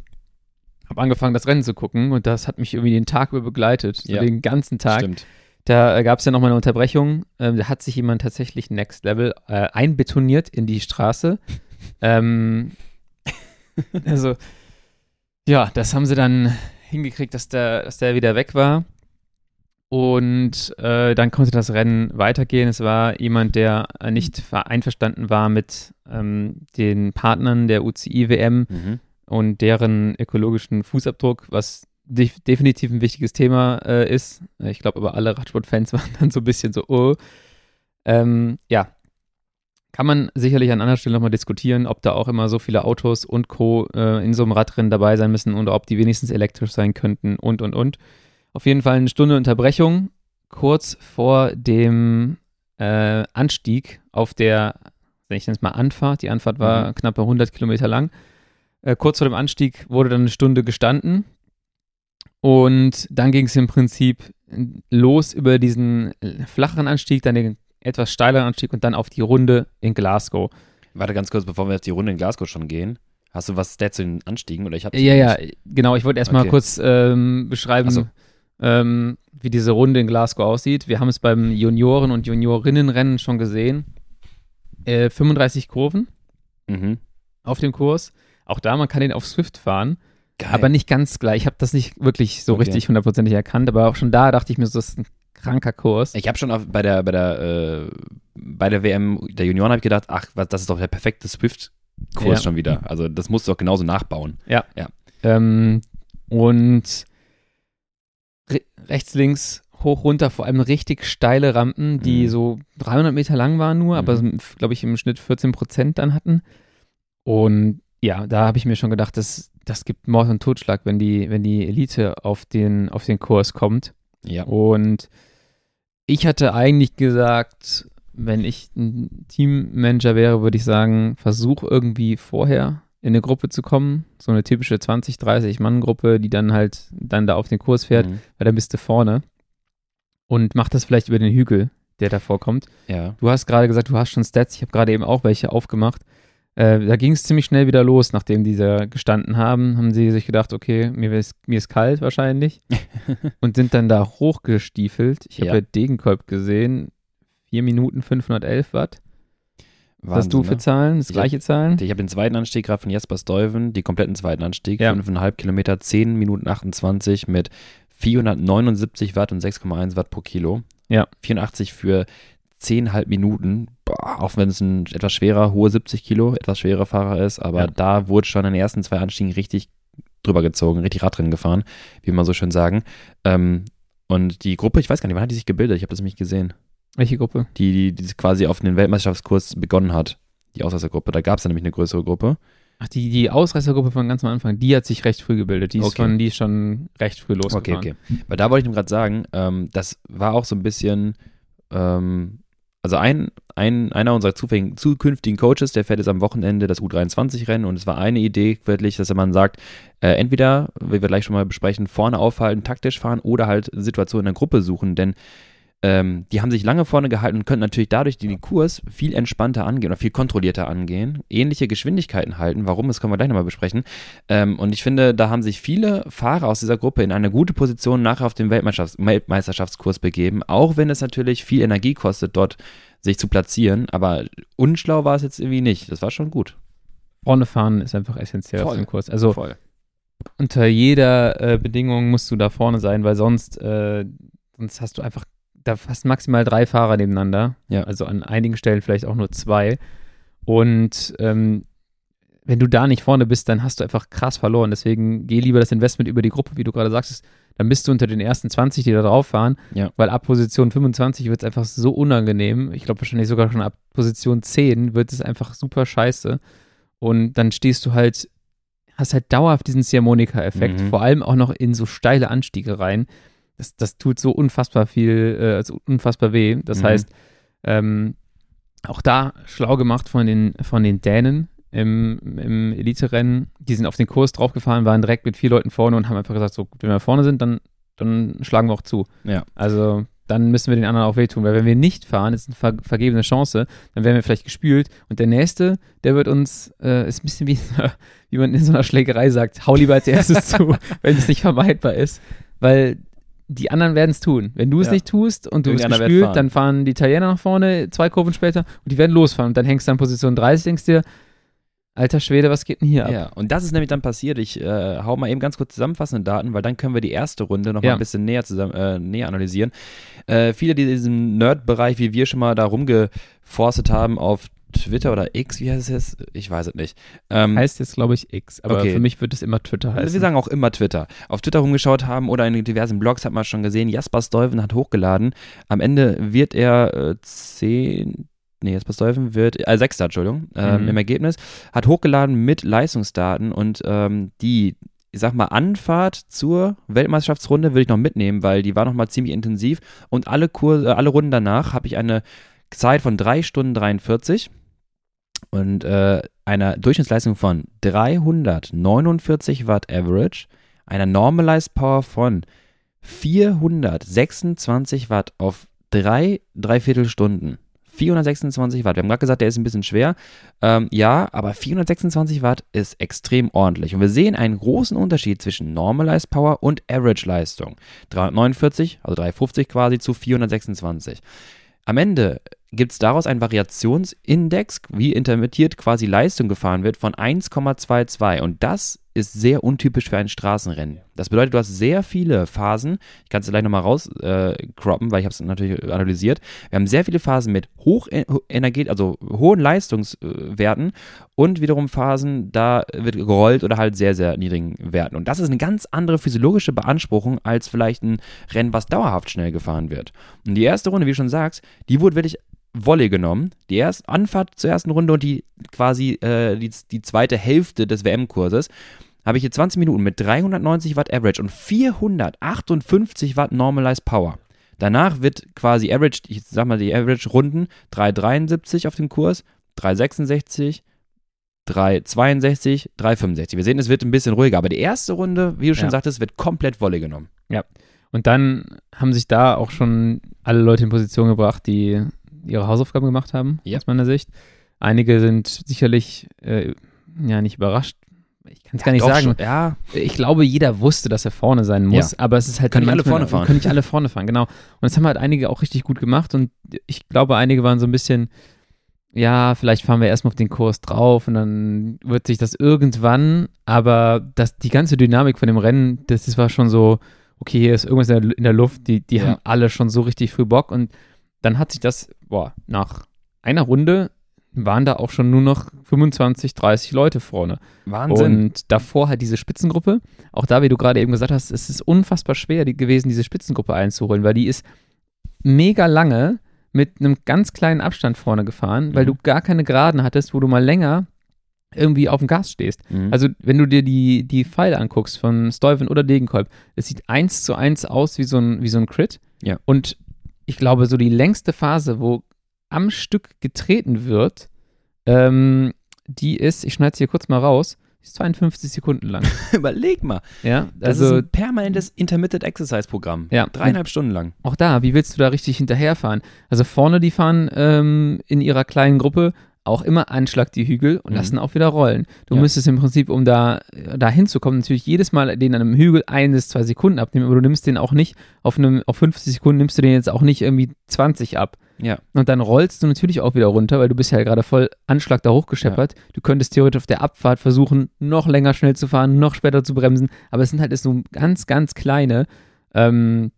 habe angefangen, das Rennen zu gucken und das hat mich irgendwie den Tag über begleitet, so Ja. den ganzen Tag. Stimmt. Da gab es ja nochmal eine Unterbrechung. Ähm, da hat sich jemand tatsächlich Next Level äh, einbetoniert in die Straße. ähm, also, ja, das haben sie dann hingekriegt, dass der, dass der wieder weg war. Und äh, dann konnte das Rennen weitergehen. Es war jemand, der äh, nicht ver- einverstanden war mit ähm, den Partnern der UCI-WM Mhm. Und deren ökologischen Fußabdruck, was de definitiv ein wichtiges Thema äh, ist. Ich glaube aber alle Radsportfans waren dann so ein bisschen so, oh. Ähm, ja, kann man sicherlich an anderer Stelle nochmal diskutieren, ob da auch immer so viele Autos und Co. Äh, in so einem Radrennen dabei sein müssen und ob die wenigstens elektrisch sein könnten und, und, und. Auf jeden Fall eine Stunde Unterbrechung kurz vor dem äh, Anstieg auf der, ich nenne es mal Anfahrt, die Anfahrt war mhm. knappe 100 Kilometer lang. Äh, kurz vor dem Anstieg wurde dann eine Stunde gestanden und dann ging es im Prinzip los über diesen äh, flacheren Anstieg, dann den etwas steileren Anstieg und dann auf die Runde in Glasgow. Warte ganz kurz, bevor wir jetzt die Runde in Glasgow schon gehen. Hast du was Stats zu den Anstiegen oder ich habe Ja, ja, genau. Ich wollte erstmal okay. kurz ähm, beschreiben, so ähm, wie diese Runde in Glasgow aussieht. Wir haben es beim Junioren- und Juniorinnenrennen schon gesehen. Äh, 35 Kurven mhm. auf dem Kurs. Auch da, man kann den auf Swift fahren. Geil. Aber nicht ganz gleich. Ich habe das nicht wirklich so okay. richtig hundertprozentig erkannt, aber auch schon da dachte ich mir, das ist ein kranker Kurs. Ich habe schon auf, bei der, bei der, äh, bei der WM der Junioren habe ich gedacht, ach, was, das ist doch der perfekte Swift-Kurs ja. schon wieder. Also das musst du doch genauso nachbauen. Ja. ja. Ähm, und rechts, links, hoch, runter, vor allem richtig steile Rampen, die mhm. so 300 Meter lang waren nur, mhm. aber glaube ich im Schnitt 14 Prozent dann hatten. Und ja, da habe ich mir schon gedacht, das, das gibt Mord und Totschlag, wenn die, wenn die Elite auf den, auf den Kurs kommt. Ja. Und ich hatte eigentlich gesagt, wenn ich ein Teammanager wäre, würde ich sagen, versuch irgendwie vorher in eine Gruppe zu kommen, so eine typische 20, 30 Mann Gruppe, die dann halt dann da auf den Kurs fährt, mhm. weil dann bist du vorne und mach das vielleicht über den Hügel, der da vorkommt. Ja. Du hast gerade gesagt, du hast schon Stats, ich habe gerade eben auch welche aufgemacht. Äh, da ging es ziemlich schnell wieder los, nachdem die da gestanden haben, haben sie sich gedacht, okay, mir ist, mir ist kalt wahrscheinlich und sind dann da hochgestiefelt. Ich habe ja. Degenkolb gesehen, 4 Minuten 511 Watt. Was hast du für ne? Zahlen? Das ich gleiche hab, Zahlen? Ich habe den zweiten Anstieg gerade von Jesper Stuyven, die kompletten zweiten Anstieg, ja. 5,5 Kilometer, 10 Minuten 28 mit 479 Watt und 6,1 Watt pro Kilo. Ja. 84 für 10,5 Minuten, Boah, auch wenn es ein etwas schwerer, hohe 70 Kilo, etwas schwerer Fahrer ist, aber ja. da wurde schon in den ersten zwei Anstiegen richtig drüber gezogen, richtig Radrennen gefahren, wie man so schön sagen. Ähm, und die Gruppe, ich weiß gar nicht, wann hat die sich gebildet? Ich habe das nämlich gesehen. Welche Gruppe? Die, die, die quasi auf den Weltmeisterschaftskurs begonnen hat. Die Ausreißergruppe. Da gab es ja nämlich eine größere Gruppe. Ach, die, die Ausreißergruppe von ganz am Anfang, die hat sich recht früh gebildet. Die ist, okay. schon, die ist schon recht früh losgefahren. Okay, okay. Weil da wollte ich nur gerade sagen, ähm, das war auch so ein bisschen, ähm, also ein, ein, einer unserer zukünftigen Coaches, der fährt jetzt am Wochenende das U23-Rennen und es war eine Idee wirklich, dass man sagt, äh, entweder, wie wir gleich schon mal besprechen, vorne aufhalten, taktisch fahren oder halt Situationen in der Gruppe suchen, denn ähm, die haben sich lange vorne gehalten und können natürlich dadurch den Kurs viel entspannter angehen oder viel kontrollierter angehen, ähnliche Geschwindigkeiten halten. Warum, das können wir gleich nochmal besprechen. Ähm, und ich finde, da haben sich viele Fahrer aus dieser Gruppe in eine gute Position nachher auf den Weltmeisterschafts Weltmeisterschaftskurs begeben, auch wenn es natürlich viel Energie kostet, dort sich zu platzieren. Aber unschlau war es jetzt irgendwie nicht. Das war schon gut. Vorne fahren ist einfach essentiell Voll. auf dem Kurs. Also Voll. unter jeder äh, Bedingung musst du da vorne sein, weil sonst, äh, sonst hast du einfach da fast maximal drei Fahrer nebeneinander. Ja. Also an einigen Stellen vielleicht auch nur zwei. Und ähm, wenn du da nicht vorne bist, dann hast du einfach krass verloren. Deswegen geh lieber das Investment über die Gruppe, wie du gerade sagst. Dann bist du unter den ersten 20, die da drauf fahren. Ja. Weil ab Position 25 wird es einfach so unangenehm. Ich glaube wahrscheinlich sogar schon ab Position 10 wird es einfach super scheiße. Und dann stehst du halt, hast halt dauerhaft diesen Ziehharmonika-Effekt. Mhm. Vor allem auch noch in so steile Anstiege rein das, das tut so unfassbar viel, äh, also unfassbar weh. Das mhm. heißt, ähm, auch da schlau gemacht von den, von den Dänen im, im Elite-Rennen. Die sind auf den Kurs draufgefahren, waren direkt mit vier Leuten vorne und haben einfach gesagt, so, wenn wir vorne sind, dann, dann schlagen wir auch zu. Ja. Also dann müssen wir den anderen auch wehtun, weil wenn wir nicht fahren, ist eine ver vergebene Chance, dann werden wir vielleicht gespült und der Nächste, der wird uns, äh, ist ein bisschen wie, wie man in so einer Schlägerei sagt, hau lieber als erstes zu, wenn es nicht vermeidbar ist, weil die anderen werden es tun. Wenn du es ja. nicht tust und du bist gespült, dann fahren die Italiener nach vorne, zwei Kurven später, und die werden losfahren. Und dann hängst du an Position 30, denkst dir, alter Schwede, was geht denn hier ab? Ja, und das ist nämlich dann passiert. Ich äh, hau mal eben ganz kurz zusammenfassende Daten, weil dann können wir die erste Runde noch ja. mal ein bisschen näher, zusammen, äh, näher analysieren. Äh, viele, die in diesem Nerd-Bereich, wie wir schon mal da rumgeforstet haben, auf Twitter oder X, wie heißt es jetzt? Ich weiß es nicht. Ähm, heißt jetzt, glaube ich, X, aber okay. für mich wird es immer Twitter heißen. Wir sagen auch immer Twitter. Auf Twitter rumgeschaut haben oder in diversen Blogs hat man schon gesehen, Jasper Stuyven hat hochgeladen. Am Ende wird er äh, zehn, nee, Jasper Stuyven wird, äh, Sechster, Entschuldigung, ähm, Mhm. im Ergebnis, hat hochgeladen mit Leistungsdaten und ähm, die, ich sag mal, Anfahrt zur Weltmeisterschaftsrunde würde ich noch mitnehmen, weil die war noch mal ziemlich intensiv und alle, Kur äh, alle Runden danach habe ich eine Zeit von 3 Stunden 43 und äh, einer Durchschnittsleistung von 349 Watt Average, einer Normalized Power von 426 Watt auf drei Dreiviertelstunden. 426 Watt. Wir haben gerade gesagt, der ist ein bisschen schwer. Ähm, ja, aber 426 Watt ist extrem ordentlich. Und wir sehen einen großen Unterschied zwischen Normalized Power und Average Leistung. 349, also 350 quasi zu 426. Am Ende gibt es daraus einen Variationsindex, wie intermittiert quasi Leistung gefahren wird, von 1,22. Und das ist sehr untypisch für ein Straßenrennen. Das bedeutet, du hast sehr viele Phasen. Ich kann es gleich nochmal rauscroppen, weil ich habe es natürlich analysiert. Wir haben sehr viele Phasen mit hoch Energie, also hohen Leistungswerten und wiederum Phasen, da wird gerollt oder halt sehr, sehr niedrigen Werten. Und das ist eine ganz andere physiologische Beanspruchung als vielleicht ein Rennen, was dauerhaft schnell gefahren wird. Und die erste Runde, wie du schon sagst, die wurde wirklich Volley genommen. Die erste Anfahrt zur ersten Runde und die quasi äh, die, die zweite Hälfte des WM-Kurses habe ich hier 20 Minuten mit 390 Watt Average und 458 Watt Normalized Power. Danach wird quasi Average, ich sag mal die Average-Runden 373 auf dem Kurs, 366, 362, 365. Wir sehen, es wird ein bisschen ruhiger, aber die erste Runde, wie du schon Ja. sagtest, wird komplett Volley genommen. Und dann haben sich da auch schon alle Leute in Position gebracht, die ihre Hausaufgaben gemacht haben, Ja. aus meiner Sicht. Einige sind sicherlich äh, ja nicht überrascht. Ich kann es gar nicht sagen. schon, ja, Ich glaube, jeder wusste, dass er vorne sein muss, aber es ist halt Können nicht alle vorne fahren. Können nicht alle vorne fahren, genau. Und das haben halt einige auch richtig gut gemacht und ich glaube, einige waren so ein bisschen, ja, vielleicht fahren wir erstmal auf den Kurs drauf und dann wird sich das irgendwann, aber das, die ganze Dynamik von dem Rennen, das, das war schon so, okay, hier ist irgendwas in der, in der Luft, die, die Ja. haben alle schon so richtig früh Bock und dann hat sich das, boah, nach einer Runde waren da auch schon nur noch 25, 30 Leute vorne. Wahnsinn. Und davor halt diese Spitzengruppe. Auch da, wie du gerade eben gesagt hast, es ist unfassbar schwer die, gewesen, diese Spitzengruppe einzuholen, weil die ist mega lange mit einem ganz kleinen Abstand vorne gefahren, weil Mhm. du gar keine Geraden hattest, wo du mal länger irgendwie auf dem Gas stehst. Mhm. Also, wenn du dir die, die Pfeile anguckst von Stuyven oder Degenkolb, es sieht eins zu eins aus wie so ein, wie so ein Crit. Ja. Und ich glaube, so die längste Phase, wo am Stück getreten wird, ähm, die ist, ich schneide es hier kurz mal raus, die ist 52 Sekunden lang. Überleg mal. Ja, Das also ist ein permanentes Intermittent Exercise Programm. Ja. Dreieinhalb Stunden lang. auch da, wie willst du da richtig hinterherfahren? Also vorne, die fahren ähm, in ihrer kleinen Gruppe auch immer Anschlag die Hügel und Mhm. lassen auch wieder rollen. Du Ja. müsstest im Prinzip, um da, da hinzukommen, natürlich jedes Mal den an einem Hügel ein bis zwei Sekunden abnehmen, aber du nimmst den auch nicht auf einem, auf 50 Sekunden nimmst du den jetzt auch nicht irgendwie 20 ab. Ja. Und dann rollst du natürlich auch wieder runter, weil du bist ja gerade voll Anschlag da hochgescheppert. Du könntest theoretisch auf der Abfahrt versuchen, noch länger schnell zu fahren, noch später zu bremsen, aber es sind halt so ganz, ganz kleine ähm,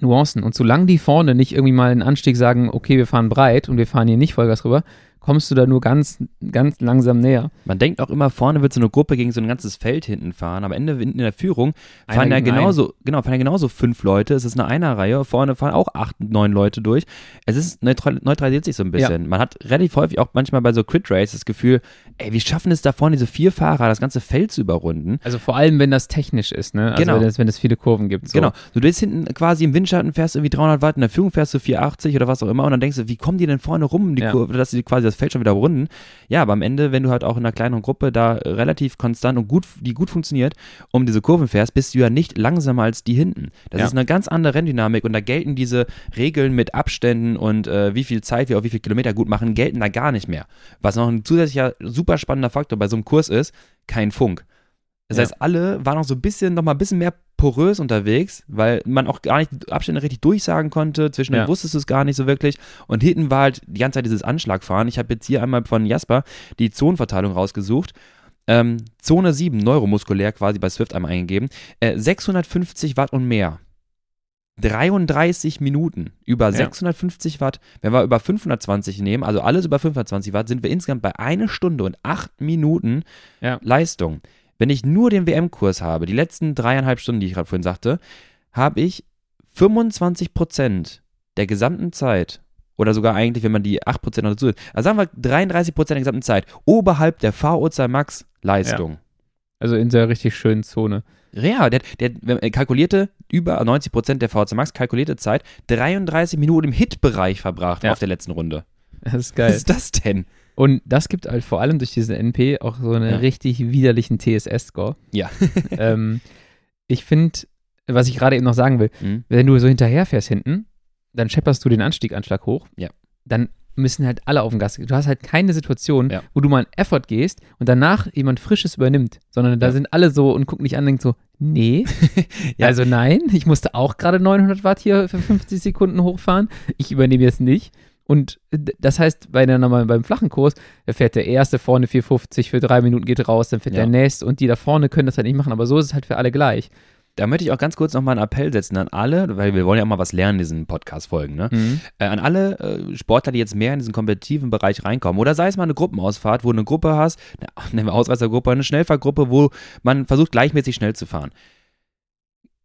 Nuancen. Und solange die vorne nicht irgendwie mal einen Anstieg sagen, okay, wir fahren breit und wir fahren hier nicht Vollgas rüber, kommst du da nur ganz, ganz langsam näher. Man denkt auch immer, vorne wird so eine Gruppe gegen so ein ganzes Feld hinten fahren. Am Ende hinten in der Führung fahren ja genauso, genau, fahren ja genauso fünf Leute. Es ist eine Einerreihe. Vorne fahren auch acht, neun Leute durch. Es ist neutral, neutralisiert sich so ein bisschen. Man hat relativ häufig auch manchmal bei so Crit Race das Gefühl, ey, wir schaffen es da vorne, diese vier Fahrer, das ganze Feld zu überrunden. Also vor allem, wenn das technisch ist, ne? Also Genau. wenn es, wenn es viele Kurven gibt. So. Genau. Du bist hinten quasi im Windschatten, fährst irgendwie 300 Watt, in der Führung fährst du 480 oder was auch immer und dann denkst du, wie kommen die denn vorne rum, die Ja. Kurve, dass sie quasi das Feld schon wieder runden? Ja, aber am Ende, wenn du halt auch in einer kleineren Gruppe da relativ konstant und gut, die gut funktioniert, um diese Kurven fährst, bist du ja nicht langsamer als die hinten. Das Ja. ist eine ganz andere Renndynamik und da gelten diese Regeln mit Abständen und äh, wie viel Zeit wir auf wie viel Kilometer gut machen, gelten da gar nicht mehr. Was noch ein zusätzlicher super spannender Faktor bei so einem Kurs ist, kein Funk. Das Ja. heißt, alle waren noch so ein bisschen, noch mal ein bisschen mehr porös unterwegs, weil man auch gar nicht die Abstände richtig durchsagen konnte. Zwischendurch Ja. wusstest du es gar nicht so wirklich. Und hinten war halt die ganze Zeit dieses Anschlagfahren. Ich habe jetzt hier einmal von Jasper die Zonenverteilung rausgesucht. Ähm, Zone 7, neuromuskulär quasi bei Swift einmal eingegeben. Äh, 650 Watt und mehr. 33 Minuten über Ja. 650 Watt. Wenn wir über 520 nehmen, also alles über 520 Watt, sind wir insgesamt bei einer Stunde und acht Minuten Ja. Leistung. Wenn ich nur den WM-Kurs habe, die letzten dreieinhalb Stunden, die ich gerade vorhin sagte, habe ich 25 Prozent der gesamten Zeit oder sogar eigentlich, wenn man die 8 Prozent noch dazu, also sagen wir 33 Prozent der gesamten Zeit oberhalb der VO2 Max Leistung. Also in der richtig schönen Zone. Ja, der, der, er kalkulierte über 90 Prozent der VO2 Max kalkulierte Zeit 33 Minuten im Hit-Bereich verbracht Ja. auf der letzten Runde. Das ist Was geil. ist das denn? Und das gibt halt vor allem durch diesen NP auch so einen Ja. richtig widerlichen TSS-Score. Ja. ähm, ich finde, was ich gerade eben noch sagen will, Hm? wenn du so hinterherfährst hinten, dann schepperst du den Anstieganschlag hoch. Ja. Dann müssen halt alle auf den Gas. Du hast halt keine Situation, Ja. wo du mal einen Effort gehst und danach jemand Frisches übernimmt, sondern da Ja. sind alle so und gucken dich an und denken so, nee, Ja. also nein, ich musste auch gerade 900 Watt hier für 50 Sekunden hochfahren, ich übernehme jetzt nicht. Und das heißt, bei der, nochmal beim flachen Kurs, da fährt der erste vorne 450 für drei Minuten geht raus, dann fährt Ja. der nächste und die da vorne können das halt nicht machen, aber so ist es halt für alle gleich. Da möchte ich auch ganz kurz nochmal einen Appell setzen an alle, weil wir wollen ja auch mal was lernen in diesen Podcast-Folgen, ne? Äh, an alle äh, Sportler, die jetzt mehr in diesen kompetitiven Bereich reinkommen. Oder sei es mal eine Gruppenausfahrt, wo du eine Gruppe hast, eine, Ausreißergruppe, eine Schnellfahrgruppe, wo man versucht, gleichmäßig schnell zu fahren.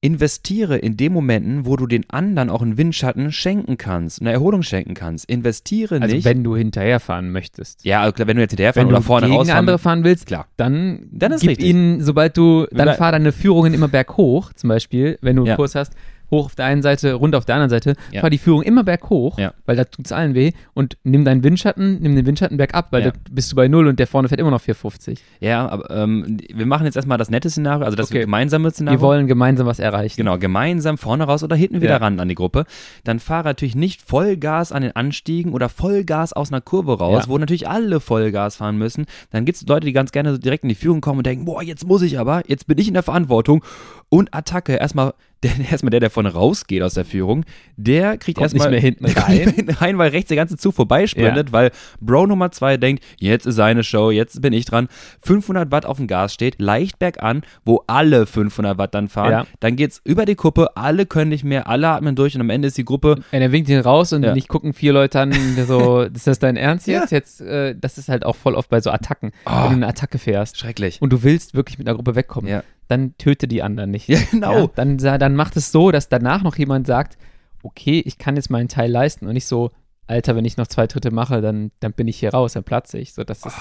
Investiere in den Momenten, wo du den anderen auch einen Windschatten schenken kannst, eine Erholung schenken kannst. Investiere Also nicht. wenn du hinterherfahren möchtest. ja, also klar, wenn du jetzt hinterherfahren Wenn du oder vorne rausfahren andere fahren willst, klar. dann, Dann ist gib richtig. ihnen, sobald du, dann fahr deine Führungen immer berghoch, zum Beispiel, wenn du einen Ja. Kurs hast, hoch auf der einen Seite, runter auf der anderen Seite, Ja. fahr die Führung immer berghoch, Ja. weil da tut es allen weh und nimm deinen Windschatten, nimm den Windschatten bergab, weil Ja. da bist du bei Null und der vorne fährt immer noch 450. Ja, aber ähm, wir machen jetzt erstmal das nette Szenario, also das Okay. gemeinsame Szenario. Wir wollen gemeinsam was erreichen. Genau, gemeinsam vorne raus oder hinten wieder ran an die Gruppe. Dann fahre natürlich nicht Vollgas an den Anstiegen oder Vollgas aus einer Kurve raus, wo natürlich alle Vollgas fahren müssen. Dann gibt es Leute, die ganz gerne so direkt in die Führung kommen und denken, boah, jetzt muss ich aber, jetzt bin ich in der Verantwortung. Und Attacke, erstmal der, erstmal der, der vorne rausgeht aus der Führung, der kriegt Kommt erstmal nicht mehr hinten rein. mehr hinten rein, weil rechts der ganze Zug vorbeisprintet, weil Bro Nummer 2 denkt, jetzt ist seine Show, jetzt bin ich dran. 500 Watt auf dem Gas steht, leicht bergan, wo alle 500 Watt dann fahren. Ja. Dann geht's über die Kuppe, alle können nicht mehr, alle atmen durch und am Ende ist die Gruppe, Und er winkt ihn raus und Ja. nicht gucken vier Leute an, so, ist das dein Ernst jetzt? Jetzt, äh, das ist halt auch voll oft bei so Attacken, Oh. wenn du eine Attacke fährst schrecklich. und du willst wirklich mit einer Gruppe wegkommen, Ja. Dann töte die anderen nicht. Ja, genau. Ja, dann, dann macht es so, dass danach noch jemand sagt, okay, ich kann jetzt meinen Teil leisten und nicht so, Alter, wenn ich noch zwei Dritte mache, dann, dann bin ich hier raus, dann platze ich. So, das ist,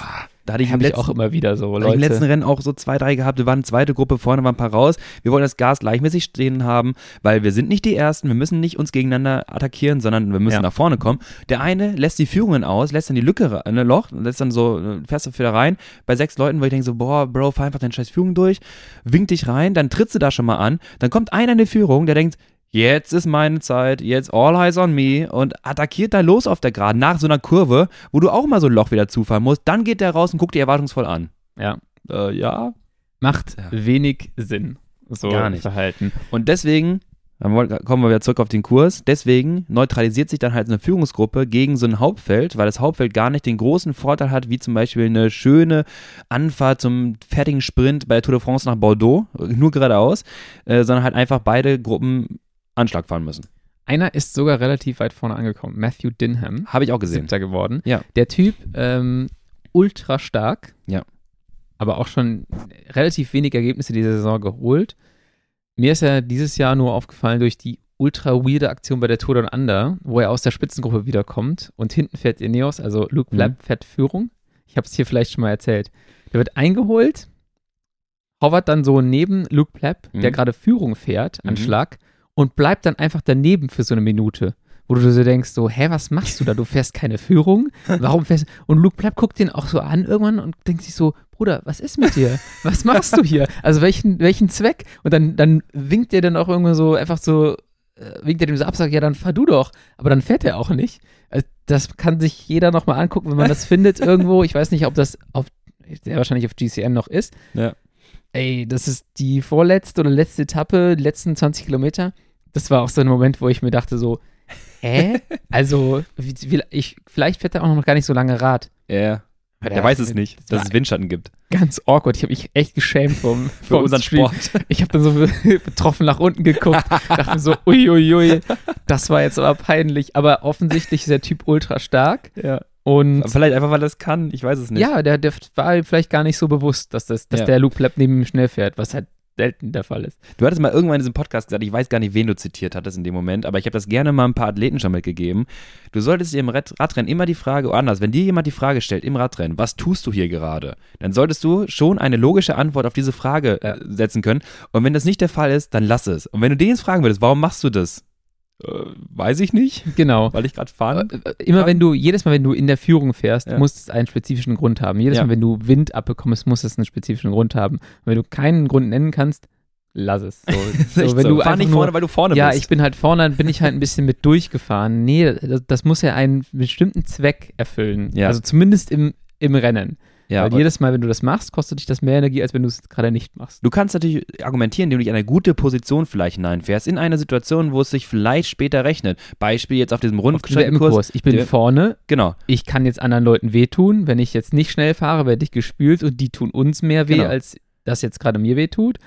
Da hatte ich im habe ich letzten, auch immer wieder so, ich im letzten Leute. Rennen auch so zwei, drei gehabt. Wir waren eine zweite Gruppe, vorne waren ein paar raus. Wir wollen das Gas gleichmäßig stehen haben, weil wir sind nicht die Ersten. Wir müssen nicht uns gegeneinander attackieren, sondern wir müssen Ja. nach vorne kommen. Der eine lässt die Führungen aus, lässt dann die Lücke, ein Loch, lässt dann so, äh, fährst du wieder rein. Bei sechs Leuten, wo ich denke so, boah, Bro, fahr einfach deine scheiß Führung durch, winkt dich rein, dann trittst du da schon mal an. Dann kommt einer in die Führung, der denkt, Jetzt ist meine Zeit, jetzt all eyes on me und attackiert da los auf der Geraden nach so einer Kurve, wo du auch mal so ein Loch wieder zufahren musst. Dann geht der raus und guckt dir erwartungsvoll an. Ja, Äh, ja. macht Ja. wenig Sinn, so Gar nicht. Verhalten. Und deswegen, dann kommen wir wieder zurück auf den Kurs, deswegen neutralisiert sich dann halt eine Führungsgruppe gegen so ein Hauptfeld, weil das Hauptfeld gar nicht den großen Vorteil hat, wie zum Beispiel eine schöne Anfahrt zum fertigen Sprint bei der Tour de France nach Bordeaux, nur geradeaus, äh, sondern halt einfach beide Gruppen Anschlag fahren müssen. Einer ist sogar relativ weit vorne angekommen, Matthew Dinham, Habe ich auch gesehen. siebter geworden. Ja. Der Typ, ähm, ultra stark. Ja. Aber auch schon relativ wenig Ergebnisse dieser Saison geholt. Mir ist er dieses Jahr nur aufgefallen durch die ultra weirde Aktion bei der Tour Down Under, wo er aus der Spitzengruppe wiederkommt und hinten fährt Ineos, also Luke Mhm. Plapp fährt Führung. Ich habe es hier vielleicht schon mal erzählt. Der wird eingeholt, hovert dann so neben Luke Plapp, der Mhm. gerade Führung fährt, Mhm. Anschlag, und bleibt dann einfach daneben für so eine Minute. Wo du so denkst, so, hä, was machst du da? Du fährst keine Führung? Warum fährst Und Luke Plapp guckt den auch so an irgendwann und denkt sich so, Bruder, was ist mit dir? Was machst du hier? Also welchen, welchen Zweck? Und dann, dann winkt er dann auch irgendwann so, einfach so, äh, winkt er dem so ab, sagt, ja, dann fahr du doch. Aber dann fährt er auch nicht. Also, das kann sich jeder nochmal angucken, wenn man das findet irgendwo. Ich weiß nicht, ob das auf, sehr wahrscheinlich auf GCN noch ist. Ja. Ey, das ist die vorletzte oder letzte Etappe, die letzten 20 Kilometer. Das war auch so ein Moment, wo ich mir dachte so, hä? Also, ich, vielleicht fährt er auch noch gar nicht so lange Rad. Ja. Der weiß es nicht, dass es Windschatten gibt. Ganz awkward. Ich habe mich echt geschämt vom, Für vom unseren Stream. Sport. Ich habe dann so betroffen nach unten geguckt, dachte mir so, uiuiui, das war jetzt aber peinlich. Aber offensichtlich ist der Typ ultra stark. Ja. Und Vielleicht einfach, weil er es kann. Ich weiß es nicht. ja, der, der war vielleicht gar nicht so bewusst, dass, das, dass Ja. der Luke Plapp neben ihm schnell fährt, was halt selten der Fall ist. Du hattest mal irgendwann in diesem Podcast gesagt, ich weiß gar nicht, wen du zitiert hattest in dem Moment, aber ich habe das gerne mal ein paar Athleten schon mitgegeben. Du solltest dir im Rad Radrennen immer die Frage, oder anders, wenn dir jemand die Frage stellt im Radrennen, was tust du hier gerade, dann solltest du schon eine logische Antwort auf diese Frage äh, setzen können. Und wenn das nicht der Fall ist, dann lass es. Und wenn du den jetzt fragen würdest, warum machst du das? Äh, weiß ich nicht, Genau. weil ich gerade fahren. Äh, Immer wenn du, jedes Mal, wenn du in der Führung fährst, Ja. muss es einen spezifischen Grund haben. Jedes Ja. Mal, wenn du Wind abbekommst, muss es einen spezifischen Grund haben. Und wenn du keinen Grund nennen kannst, lass es. So, so, wenn so. du Fahr nicht nur, vorne, weil du vorne ja, bist. ich bin halt vorne, dann bin ich halt ein bisschen mit durchgefahren. Nee, das, das muss ja einen bestimmten Zweck erfüllen. Ja. Also zumindest im, im Rennen. Ja, Weil jedes Mal, wenn du das machst, kostet dich das mehr Energie, als wenn du es gerade nicht machst. Du kannst natürlich argumentieren, indem du dich in eine gute Position vielleicht hineinfährst, in eine Situation, wo es sich vielleicht später rechnet. Beispiel jetzt auf diesem Rundstreckenkurs. Ich bin vorne, Genau. ich kann jetzt anderen Leuten wehtun. Wenn ich jetzt nicht schnell fahre, werde ich gespült und die tun uns mehr weh, Genau. als das jetzt gerade mir weh tut.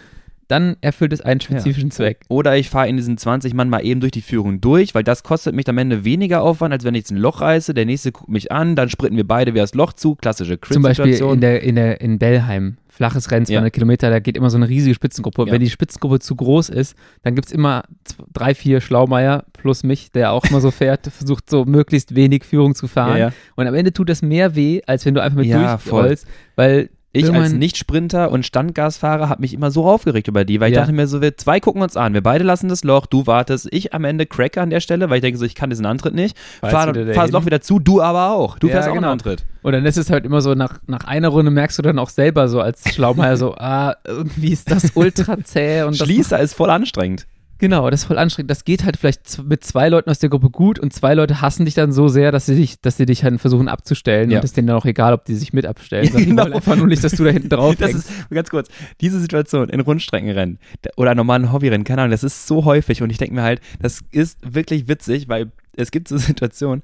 Dann erfüllt es einen spezifischen Zweck. Oder ich fahre in diesen 20 Mann mal eben durch die Führung durch, weil das kostet mich am Ende weniger Aufwand, als wenn ich jetzt ein Loch reiße, der nächste guckt mich an, dann sprinten wir beide wieder das Loch zu, klassische Zum Beispiel in, der, in, der, in Bellheim, flaches Rennen, 200 Ja. Kilometer, da geht immer so eine riesige Spitzengruppe. Ja. Wenn die Spitzengruppe zu groß ist, dann gibt es immer drei, vier Schlaumeier plus mich, der auch immer so fährt, versucht so möglichst wenig Führung zu fahren. Ja, ja. Und am Ende tut das mehr weh, als wenn du einfach mit Ja, durchrollst, weil Ich als Nicht-Sprinter und Standgasfahrer habe mich immer so aufgeregt über die, weil ich Ja. dachte mir so, wir zwei gucken uns an, wir beide lassen das Loch, du wartest, ich am Ende cracke an der Stelle, weil ich denke so, ich kann diesen Antritt nicht, Weiß fahr, das. Loch wieder zu, du aber auch, du Ja, fährst auch genau. einen Antritt. Und dann ist es halt immer so, nach, nach einer Runde merkst du dann auch selber so als Schlaumeier so, ah, irgendwie ist das ultra zäh und Schließer ist voll anstrengend. Genau, das ist voll anstrengend. Das geht halt vielleicht mit zwei Leuten aus der Gruppe gut und zwei Leute hassen dich dann so sehr, dass sie dich, dass sie dich halt versuchen abzustellen Ja. und es denen dann auch egal, ob die sich mit abstellen. sondern Genau. Einfach nur nicht, dass du da hinten drauf Das ist, ganz kurz, diese Situation in Rundstreckenrennen oder normalen Hobbyrennen, keine Ahnung, das ist so häufig und ich denke mir halt, das ist wirklich witzig, weil es gibt so Situationen,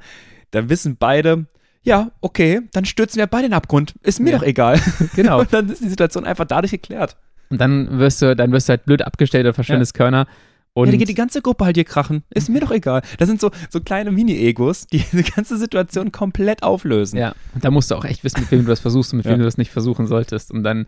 da wissen beide, ja, okay, dann stürzen wir beide in den Abgrund, ist mir Ja. doch egal. Genau. Und dann ist die Situation einfach dadurch geklärt. Und dann wirst du, dann wirst du halt blöd abgestellt oder verschwendest Körner. Und ja, dann geht die ganze Gruppe halt hier krachen, ist mir doch egal. Das sind so, so kleine Mini-Egos, die diese ganze Situation komplett auflösen. Ja, und da musst du auch echt wissen, mit wem du das versuchst und mit Ja. wem du das nicht versuchen solltest. Und dann,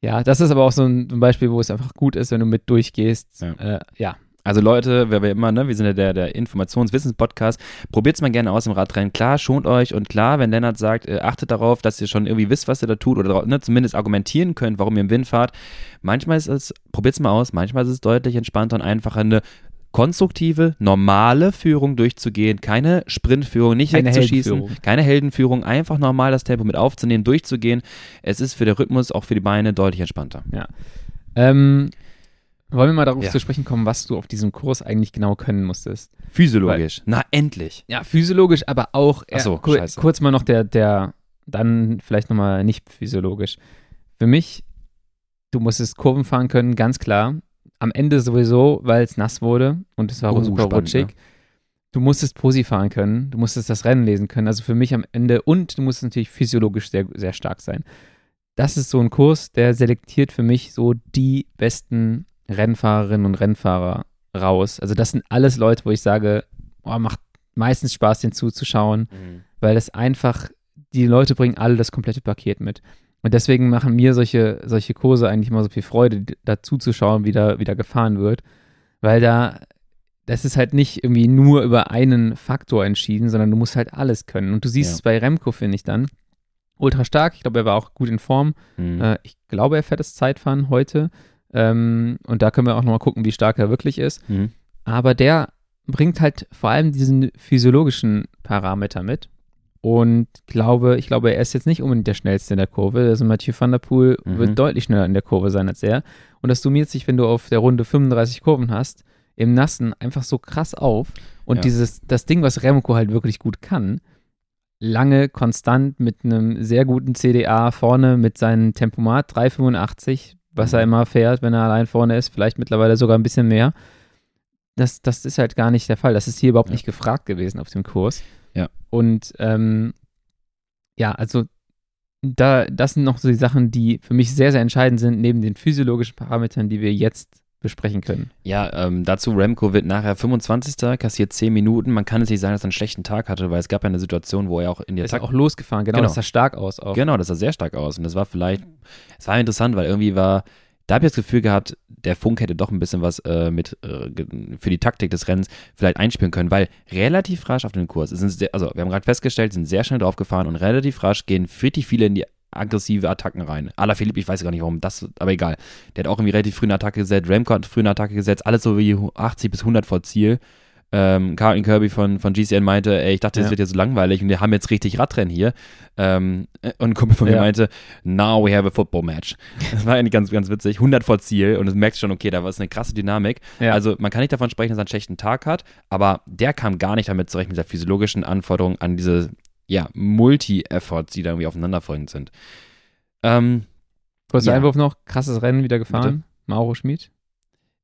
ja, das ist aber auch so ein, so ein Beispiel, wo es einfach gut ist, wenn du mit durchgehst. Ja. Äh, ja. Also Leute, wer wir immer, ne, wir sind ja der, der Informationswissens-Podcast, probiert's mal gerne aus im Radrennen. Klar, schont euch und klar, wenn Lennart sagt, äh, achtet darauf, dass ihr schon irgendwie wisst, was ihr da tut oder ne, zumindest argumentieren könnt, warum ihr im Wind fahrt. Manchmal ist es, probiert's mal aus, manchmal ist es deutlich entspannter und einfacher, eine konstruktive, normale Führung durchzugehen, keine Sprintführung, nicht Keine wegzuschießen, Heldenführung. keine Heldenführung, einfach normal das Tempo mit aufzunehmen, durchzugehen. Es ist für den Rhythmus, auch für die Beine deutlich entspannter. Ähm, wollen wir mal darauf Ja. zu sprechen kommen, was du auf diesem Kurs eigentlich genau können musstest? Physiologisch. Na, endlich. Ja, physiologisch, aber auch Ach so, äh, kur scheiße. kurz mal noch der, der, dann vielleicht nochmal nicht physiologisch. Für mich, du musstest Kurven fahren können, ganz klar. Am Ende sowieso, weil es nass wurde und es war Oh, super spannend, rutschig. ne? Du musstest Posi fahren können, du musstest das Rennen lesen können. Also für mich am Ende und du musstest natürlich physiologisch sehr, sehr stark sein. Das ist so ein Kurs, der selektiert für mich so die besten Rennfahrerinnen und Rennfahrer raus. Also das sind alles Leute, wo ich sage, oh, macht meistens Spaß, den zuzuschauen, weil es einfach, die Leute bringen alle das komplette Paket mit. Und deswegen machen mir solche, solche Kurse eigentlich immer so viel Freude, da zuzuschauen, wie da, wie da gefahren wird. Weil da, das ist halt nicht irgendwie nur über einen Faktor entschieden, sondern du musst halt alles können. Und du siehst Ja. es bei Remco, finde ich dann. Ultra stark, ich glaube, er war auch gut in Form. Mhm. Äh, ich glaube, er fährt das Zeitfahren heute. Ähm, und da können wir auch nochmal gucken, wie stark er wirklich ist. Mhm. Aber der bringt halt vor allem diesen physiologischen Parameter mit. Und glaube, ich glaube, er ist jetzt nicht unbedingt der schnellste in der Kurve. Also Mathieu van der Poel Mhm. wird deutlich schneller in der Kurve sein als er. Und das summiert sich, wenn du auf der Runde 35 Kurven hast, im Nassen einfach so krass auf. Und Ja. dieses, das Ding, was Remco halt wirklich gut kann, lange konstant mit einem sehr guten CDA vorne mit seinem Tempomat 385, was er Mhm. immer fährt, wenn er allein vorne ist, vielleicht mittlerweile sogar ein bisschen mehr. Das, das ist halt gar nicht der Fall. Das ist hier überhaupt Ja. nicht gefragt gewesen auf dem Kurs. Ja. Und ähm, ja, also da, das sind noch so die Sachen, die für mich sehr, sehr entscheidend sind, neben den physiologischen Parametern, die wir jetzt besprechen können. Ja, ähm, dazu Remco wird nachher 25. kassiert 10 Minuten. Man kann es nicht sagen, dass er einen schlechten Tag hatte, weil es gab ja eine Situation, wo er auch in die Attacke... auch losgefahren, genau, genau, das sah stark aus auch. Genau, das sah sehr stark aus und das war vielleicht, es war interessant, weil irgendwie war, da habe ich das Gefühl gehabt, der Funk hätte doch ein bisschen was äh, mit äh, für die Taktik des Rennens vielleicht einspielen können, weil relativ rasch auf den Kurs, sehr, also wir haben gerade festgestellt, sind sehr schnell draufgefahren und relativ rasch gehen richtig viele in die aggressive Attacken rein. Ala Philipp, ich weiß gar nicht warum, das, aber egal. Der hat auch irgendwie relativ früh eine Attacke gesetzt, Remco hat früh eine Attacke gesetzt, alles so wie 80 bis 100 vor Ziel. Ähm, Carlton Kirby von, von GCN meinte, ey, ich dachte, das ja. wird jetzt so langweilig und wir haben jetzt richtig Radrennen hier. Ähm, und ein Kumpel von mir ja. meinte, now we have a football match. Das war eigentlich ganz, ganz witzig. 100 vor Ziel und du merkst schon, okay, da war es eine krasse Dynamik. Ja. Also man kann nicht davon sprechen, dass er einen schlechten Tag hat, aber der kam gar nicht damit zurecht mit der physiologischen Anforderung an diese ja, Multi-Efforts, die da irgendwie aufeinanderfolgend sind. Ähm, Kurzer ja. Einwurf noch, krasses Rennen wieder gefahren. Bitte? Mauro Schmid.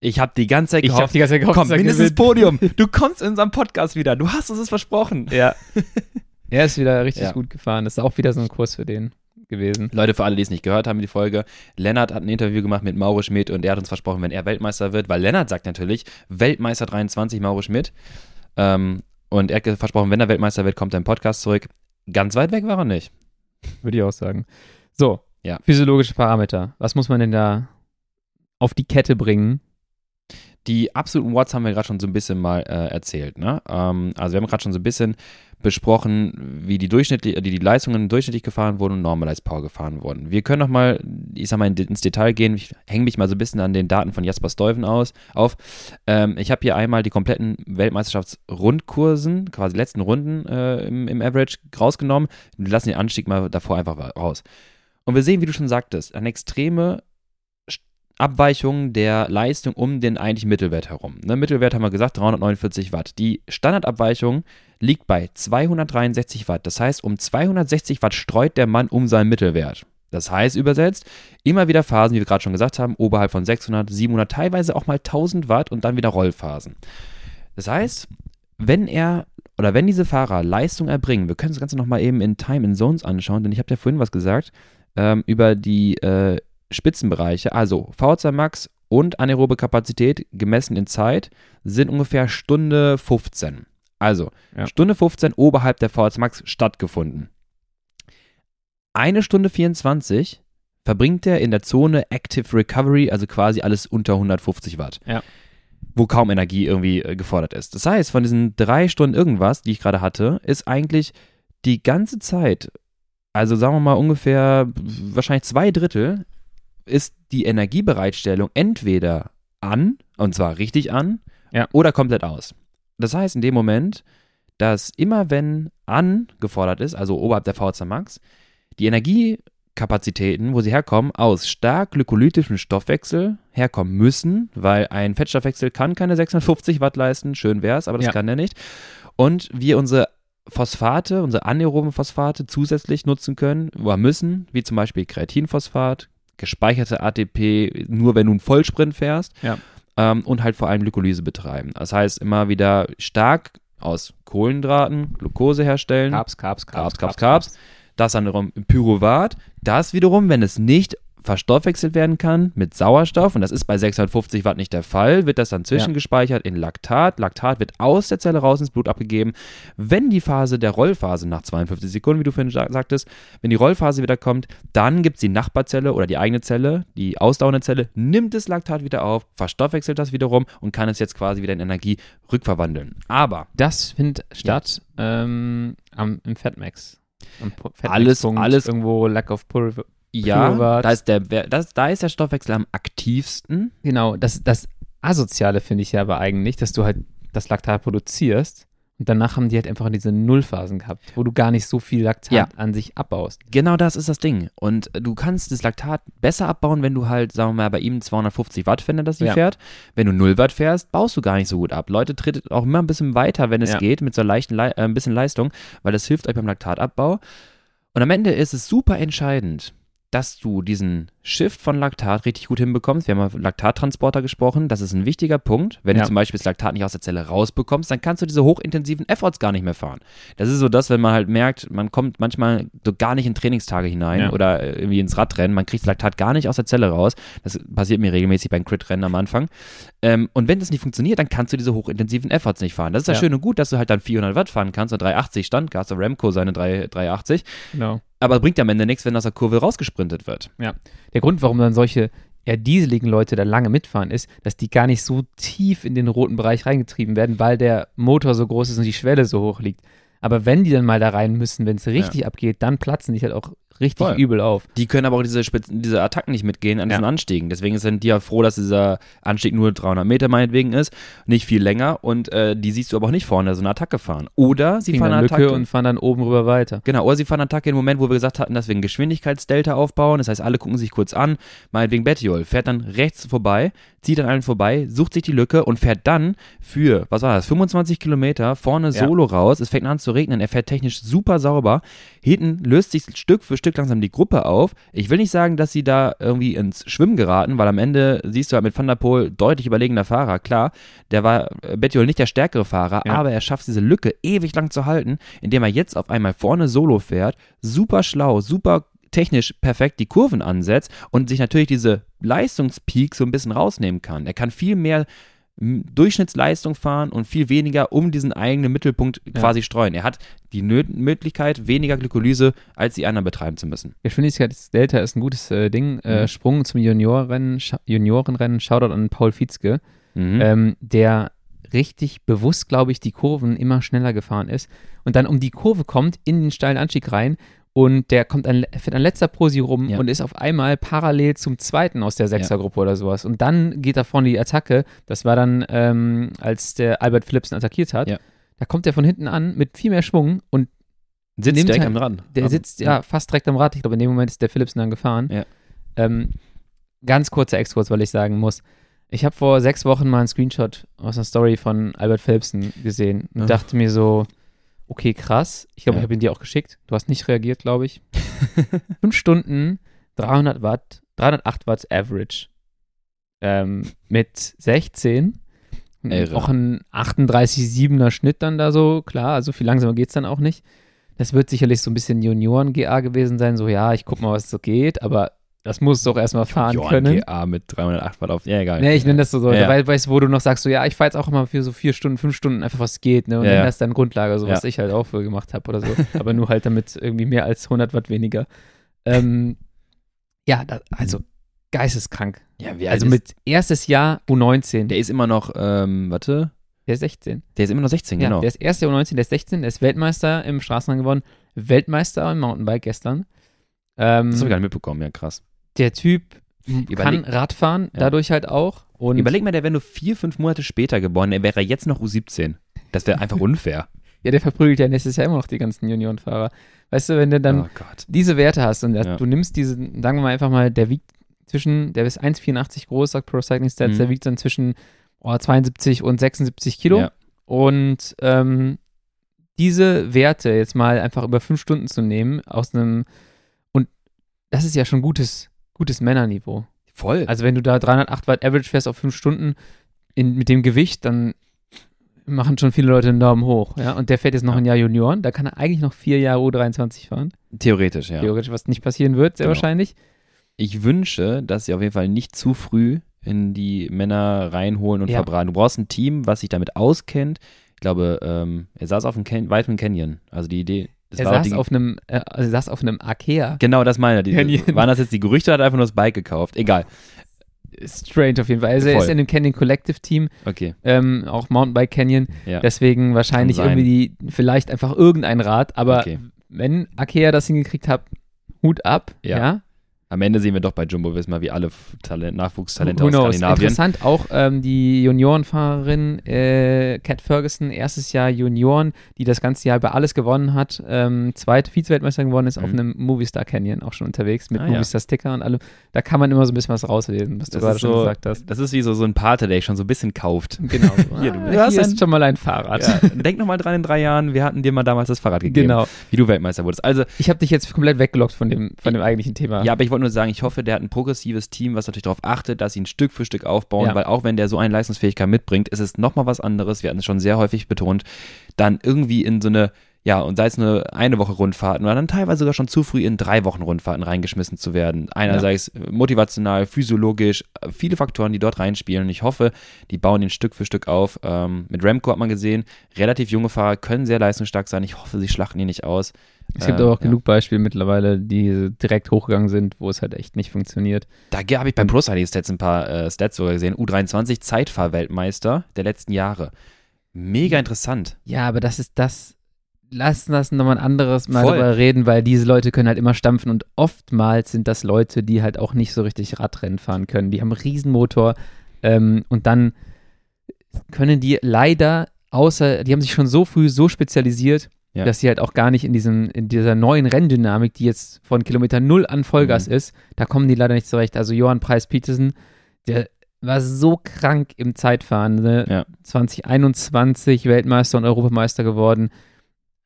Ich habe die ganze Zeit gehofft, ich hab die ganze Zeit gehofft komm, mindestens Podium. Du kommst in unserem Podcast wieder. Du hast uns es versprochen. Ja. er ist wieder richtig ja. gut gefahren. Das ist auch wieder so ein Kurs für den gewesen. Leute, für alle, die es nicht gehört haben, die Folge, Lennart hat ein Interview gemacht mit Mauro Schmidt und er hat uns versprochen, wenn er Weltmeister wird, weil Lennart sagt natürlich, Weltmeister 23, Mauro Schmidt. Ähm, und er hat versprochen, wenn er Weltmeister wird, kommt im Podcast zurück. Ganz weit weg war er nicht. Würde ich auch sagen. So, ja. physiologische Parameter. Was muss man denn da auf die Kette bringen? Die absoluten Watts haben wir gerade schon so ein bisschen mal äh, erzählt. Ne? Ähm, also wir haben gerade schon so ein bisschen besprochen, wie die, durchschnittlich, die, die Leistungen durchschnittlich gefahren wurden und Normalized Power gefahren wurden. Wir können noch mal, ich sag mal, ins Detail gehen. Ich hänge mich mal so ein bisschen an den Daten von Jasper Stuyven aus, auf. Ähm, ich habe hier einmal die kompletten Weltmeisterschaftsrundkursen, quasi letzten Runden äh, im, im Average rausgenommen. Wir lassen den Anstieg mal davor einfach raus. Und wir sehen, wie du schon sagtest, eine extreme Abweichung der Leistung um den eigentlichen Mittelwert herum. Ne, Mittelwert haben wir gesagt, 349 Watt. Die Standardabweichung liegt bei 263 Watt. Das heißt, um 260 Watt streut der Mann um seinen Mittelwert. Das heißt übersetzt, immer wieder Phasen, wie wir gerade schon gesagt haben, oberhalb von 600, 700, teilweise auch mal 1000 Watt und dann wieder Rollphasen. Das heißt, wenn er oder wenn diese Fahrer Leistung erbringen, wir können das Ganze nochmal eben in Time in Zones anschauen, denn ich habe ja vorhin was gesagt ähm, über die äh, Spitzenbereiche, also VZ Max und anaerobe Kapazität gemessen in Zeit sind ungefähr Stunde 15. Also ja. Stunde 15 oberhalb der VZ Max stattgefunden. Eine Stunde 24 verbringt er in der Zone Active Recovery, also quasi alles unter 150 Watt. Ja. Wo kaum Energie irgendwie äh, gefordert ist. Das heißt, von diesen drei Stunden irgendwas, die ich gerade hatte, ist eigentlich die ganze Zeit, also sagen wir mal ungefähr wahrscheinlich zwei Drittel, ist die Energiebereitstellung entweder an, und zwar richtig an, ja. oder komplett aus. Das heißt, in dem Moment, dass immer wenn an gefordert ist, also oberhalb der VZ Max, die Energiekapazitäten, wo sie herkommen, aus stark glykolytischem Stoffwechsel herkommen müssen, weil ein Fettstoffwechsel kann keine 650 Watt leisten, schön wäre es, aber das ja. kann er nicht. Und wir unsere Phosphate, unsere anaeroben Phosphate zusätzlich nutzen können oder müssen, wie zum Beispiel Kreatinphosphat, gespeicherte ATP nur, wenn du einen Vollsprint fährst. Ja. Ähm, und halt vor allem Glykolyse betreiben. Das heißt, immer wieder stark aus Kohlenhydraten Glucose herstellen. Carbs, Carbs, Carbs, Carbs, Carbs. Carbs. Das dann wiederum Pyruvat. Das wiederum, wenn es nicht verstoffwechselt werden kann mit Sauerstoff, und das ist bei 650 Watt nicht der Fall, wird das dann zwischengespeichert ja. in Laktat. Laktat wird aus der Zelle raus ins Blut abgegeben. Wenn die Phase der Rollphase nach 52 Sekunden, wie du vorhin sagtest, wenn die Rollphase wieder kommt, dann gibt es die Nachbarzelle oder die eigene Zelle, die ausdauernde Zelle, nimmt das Laktat wieder auf, verstoffwechselt das wiederum und kann es jetzt quasi wieder in Energie rückverwandeln. Aber das findet statt ja. ähm, am, im Fatmax. alles, alles irgendwo Lack of Pulver, ja, da ist, der, das, da ist der Stoffwechsel am aktivsten. Genau, das, das Asoziale finde ich ja aber eigentlich, dass du halt das Laktat produzierst und danach haben die halt einfach diese Nullphasen gehabt, wo du gar nicht so viel Laktat ja. an sich abbaust. Genau das ist das Ding. Und du kannst das Laktat besser abbauen, wenn du halt, sagen wir mal, bei ihm 250 Watt, wenn er das ja. fährt. Wenn du 0 Watt fährst, baust du gar nicht so gut ab. Leute, tretet auch immer ein bisschen weiter, wenn es ja. geht, mit so leichten, Le äh, ein bisschen Leistung, weil das hilft euch beim Laktatabbau. Und am Ende ist es super entscheidend, dass du diesen Shift von Laktat richtig gut hinbekommst, wir haben mal Laktattransporter gesprochen, das ist ein wichtiger Punkt. Wenn Ja. du zum Beispiel das Laktat nicht aus der Zelle rausbekommst, dann kannst du diese hochintensiven Efforts gar nicht mehr fahren. Das ist so das, wenn man halt merkt, man kommt manchmal so gar nicht in Trainingstage hinein Ja. oder äh, irgendwie ins Radrennen, man kriegt das Laktat gar nicht aus der Zelle raus. Das passiert mir regelmäßig beim Crit-Rennen am Anfang. Ähm, und wenn das nicht funktioniert, dann kannst du diese hochintensiven Efforts nicht fahren. Das ist ja, Ja. schön und gut, dass du halt dann 400 Watt fahren kannst und 380 Standgas, der Remco seine 3, 380. Genau. Aber bringt am Ende nichts, wenn aus der Kurve rausgesprintet wird. Der Grund, warum dann solche eher dieseligen Leute da lange mitfahren, ist, dass die gar nicht so tief in den roten Bereich reingetrieben werden, weil der Motor so groß ist und die Schwelle so hoch liegt. Aber wenn die dann mal da rein müssen, wenn es richtig abgeht, dann platzen die halt auch richtig Voll. übel auf. Die können aber auch diese, Spitz- diese Attacken nicht mitgehen an diesen Ja. Anstiegen. Deswegen sind die ja froh, dass dieser Anstieg nur 300 Meter meinetwegen ist, nicht viel länger und äh, die siehst du aber auch nicht vorne so eine Attacke fahren. Oder sie Kriegen fahren eine Lücke Attacke. und fahren dann oben rüber weiter. Genau, oder sie fahren Attacke im Moment, wo wir gesagt hatten, dass wir ein Geschwindigkeitsdelta aufbauen. Das heißt, alle gucken sich kurz an. Meinetwegen Bettiol fährt dann rechts vorbei, zieht an allen vorbei, sucht sich die Lücke und fährt dann für, was war das, 25 Kilometer vorne Ja. solo raus. Es fängt an zu regnen. Er fährt technisch super sauber. Hinten löst sich Stück für Stück langsam die Gruppe auf. Ich will nicht sagen, dass sie da irgendwie ins Schwimmen geraten, weil am Ende siehst du halt mit Van der Poel deutlich überlegener Fahrer. Klar, der war äh, Bettiol nicht der stärkere Fahrer, Ja. aber er schafft diese Lücke ewig lang zu halten, indem er jetzt auf einmal vorne solo fährt, super schlau, super technisch perfekt die Kurven ansetzt und sich natürlich diese Leistungspeak so ein bisschen rausnehmen kann. Er kann viel mehr Durchschnittsleistung fahren und viel weniger um diesen eigenen Mittelpunkt Ja. quasi streuen. Er hat die Möglichkeit, weniger Glykolyse als die anderen betreiben zu müssen. Geschwindigkeitsdelta ist ein gutes äh, Ding. Äh, Mhm. Sprung zum Juniorenrennen, Juniorenrennen, Shoutout an Paul Fietzke, Mhm. ähm, der richtig bewusst, glaube ich, die Kurven immer schneller gefahren ist und dann um die Kurve kommt, in den steilen Anstieg rein und der kommt an, fährt an letzter Posi rum Ja. und ist auf einmal parallel zum zweiten aus der Sechsergruppe oder sowas. Und dann geht da vorne die Attacke. Das war dann, ähm, als der Albert Philipsen attackiert hat. Ja. Da kommt er von hinten an mit viel mehr Schwung und Sitzt nimmt direkt halt- am Rand. der sitzt ja fast direkt am Rad. Ich glaube, in dem Moment ist der Philipsen dann gefahren. Ja. Ähm, ganz kurzer Exkurs, weil ich sagen muss, ich habe vor sechs Wochen mal einen Screenshot aus einer Story von Albert Philipsen gesehen und Ach. dachte mir so, okay, krass. Ich glaube, Ja. ich habe ihn dir auch geschickt. Du hast nicht reagiert, glaube ich. Fünf Stunden, 300 Watt, 308 Watt Average. Ähm, mit 16. Irre. Auch ein 38,7er Schnitt dann da so, klar, also viel langsamer geht es dann auch nicht. Das wird sicherlich so ein bisschen Junioren-GA gewesen sein, so ja, ich guck mal, was so geht, aber das musst du auch erstmal fahren Johann können. GA mit 308 Watt auf. Ja, egal. Nee, ich nenne das so, so Ja. weil, weißt du, wo du noch sagst, so ja, ich fahre jetzt auch immer für so vier Stunden, fünf Stunden einfach, was geht, ne? Und Ja, nenn ja. das dann Grundlage, so was ich halt auch für gemacht habe oder so. aber nur halt damit irgendwie mehr als 100 Watt weniger. Ähm, ja, da, also geisteskrank. Ja, wie Also mit erstes Jahr U19, Der ist immer noch, ähm, warte, der ist 16. der ist immer noch 16, Ja, genau. der ist erst Jahr U19, der ist 16, der ist Weltmeister im Straßenrennen geworden, Weltmeister im Mountainbike gestern. Ähm, das habe ich gar nicht mitbekommen, ja krass. Der Typ Überleg- kann Radfahren, Ja. dadurch halt auch. Und Überleg mal, der wäre nur vier, fünf Monate später geboren, der wäre jetzt noch U17. Das wäre einfach unfair. ja, der verprügelt ja nächstes Jahr immer noch die ganzen Juniorenfahrer. Weißt du, wenn du dann oh diese Werte hast und Ja. du nimmst diese, sagen wir mal einfach mal, der wiegt zwischen, der ist 1,84 groß, sagt Pro Cycling Stats, Mhm. der wiegt dann zwischen oh, 72 und 76 Kilo. Ja. Und ähm, diese Werte jetzt mal einfach über fünf Stunden zu nehmen, aus einem, und das ist ja schon gutes, gutes Männerniveau. Voll. Also wenn du da 308 Watt Average fährst auf fünf Stunden in, mit dem Gewicht, dann machen schon viele Leute einen Daumen hoch. Ja? Und der fährt jetzt noch Ja. ein Jahr Junioren, da kann er eigentlich noch vier Jahre U23 fahren. Theoretisch, ja. Theoretisch, was nicht passieren wird, sehr Genau. wahrscheinlich. Ich wünsche, dass sie auf jeden Fall nicht zu früh in die Männer reinholen und Ja. verbraten. Du brauchst ein Team, was sich damit auskennt. Ich glaube, ähm, er saß auf dem Can Vitamin Canyon. Also die Idee. Das er war auch saß auf einem, äh, also er saß auf einem Akea. Genau, das meine ich. Waren das jetzt die Gerüchte oder hat er einfach nur das Bike gekauft? Egal. Strange auf jeden Fall. Also er ist in dem Canyon Collective Team, Okay. ähm, auch Mountainbike Canyon. Ja. Deswegen wahrscheinlich irgendwie die, vielleicht einfach irgendein Rad. Aber Okay. wenn Akea das hingekriegt hat, Hut ab. Ja. ja? Am Ende sehen wir doch bei Jumbo Visma, wie alle Talent, Nachwuchstalente Who aus knows? Skandinavien. Interessant auch ähm, die Juniorenfahrerin äh, Kat Ferguson, erstes Jahr Junioren, die das ganze Jahr über alles gewonnen hat, ähm, zweite Vize-Weltmeisterin geworden ist, auf Mhm. einem Movistar Canyon auch schon unterwegs mit Ah, ja. Movistar-Sticker und allem. Da kann man immer so ein bisschen was rauslesen, was du Das gerade ist, schon so, gesagt hast. das ist wie so, so ein Pate, der ich schon so ein bisschen kauft. Genau. Hier, du- du hast ein- ist schon mal ein Fahrrad. Ja, denk nochmal dran in drei Jahren, wir hatten dir mal damals das Fahrrad gegeben, Genau. wie du Weltmeister wurdest. Also, Ich habe dich jetzt komplett weggelockt von dem, von dem eigentlichen Thema. ja, aber ich wollte nur sagen, ich hoffe, der hat ein progressives Team, was natürlich darauf achtet, dass sie ihn Stück für Stück aufbauen, Ja. weil auch wenn der so eine Leistungsfähigkeit mitbringt, ist es nochmal was anderes, wir hatten es schon sehr häufig betont, dann irgendwie in so eine, ja, und sei es eine eine Woche Rundfahrten oder dann teilweise sogar schon zu früh in drei Wochen Rundfahrten reingeschmissen zu werden. Einerseits motivational, physiologisch, viele Faktoren, die dort reinspielen. Und ich hoffe, die bauen ihn Stück für Stück auf. Ähm, mit Remco hat man gesehen, relativ junge Fahrer können sehr leistungsstark sein. Ich hoffe, sie schlachten ihn nicht aus. Es gibt Äh, aber auch ja. genug Beispiele mittlerweile, die direkt hochgegangen sind, wo es halt echt nicht funktioniert. Da habe ich beim Pro Cycling Stats ein paar äh, Stats sogar gesehen. U23 Zeitfahrweltmeister der letzten Jahre. Mega interessant. Ja, aber das ist das. Lass das nochmal ein anderes Mal Voll. darüber reden, weil diese Leute können halt immer stampfen und oftmals sind das Leute, die halt auch nicht so richtig Radrennen fahren können. Die haben einen Riesenmotor ähm, und dann können die leider, außer, die haben sich schon so früh so spezialisiert, Ja. dass sie halt auch gar nicht in, diesem, in dieser neuen Renndynamik, die jetzt von Kilometer Null an Vollgas Mhm. ist, da kommen die leider nicht zurecht. Also Johann Preis-Petersen, der war so krank im Zeitfahren, ne? Ja. 2021 Weltmeister und Europameister geworden.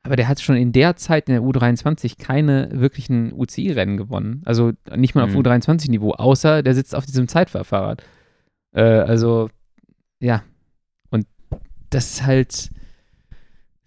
Aber der hat schon in der Zeit in der U23 keine wirklichen UCI-Rennen gewonnen. Also nicht mal auf Mhm. U23-Niveau, außer der sitzt auf diesem Zeitfahrfahrrad. Äh, also, ja. Und das ist halt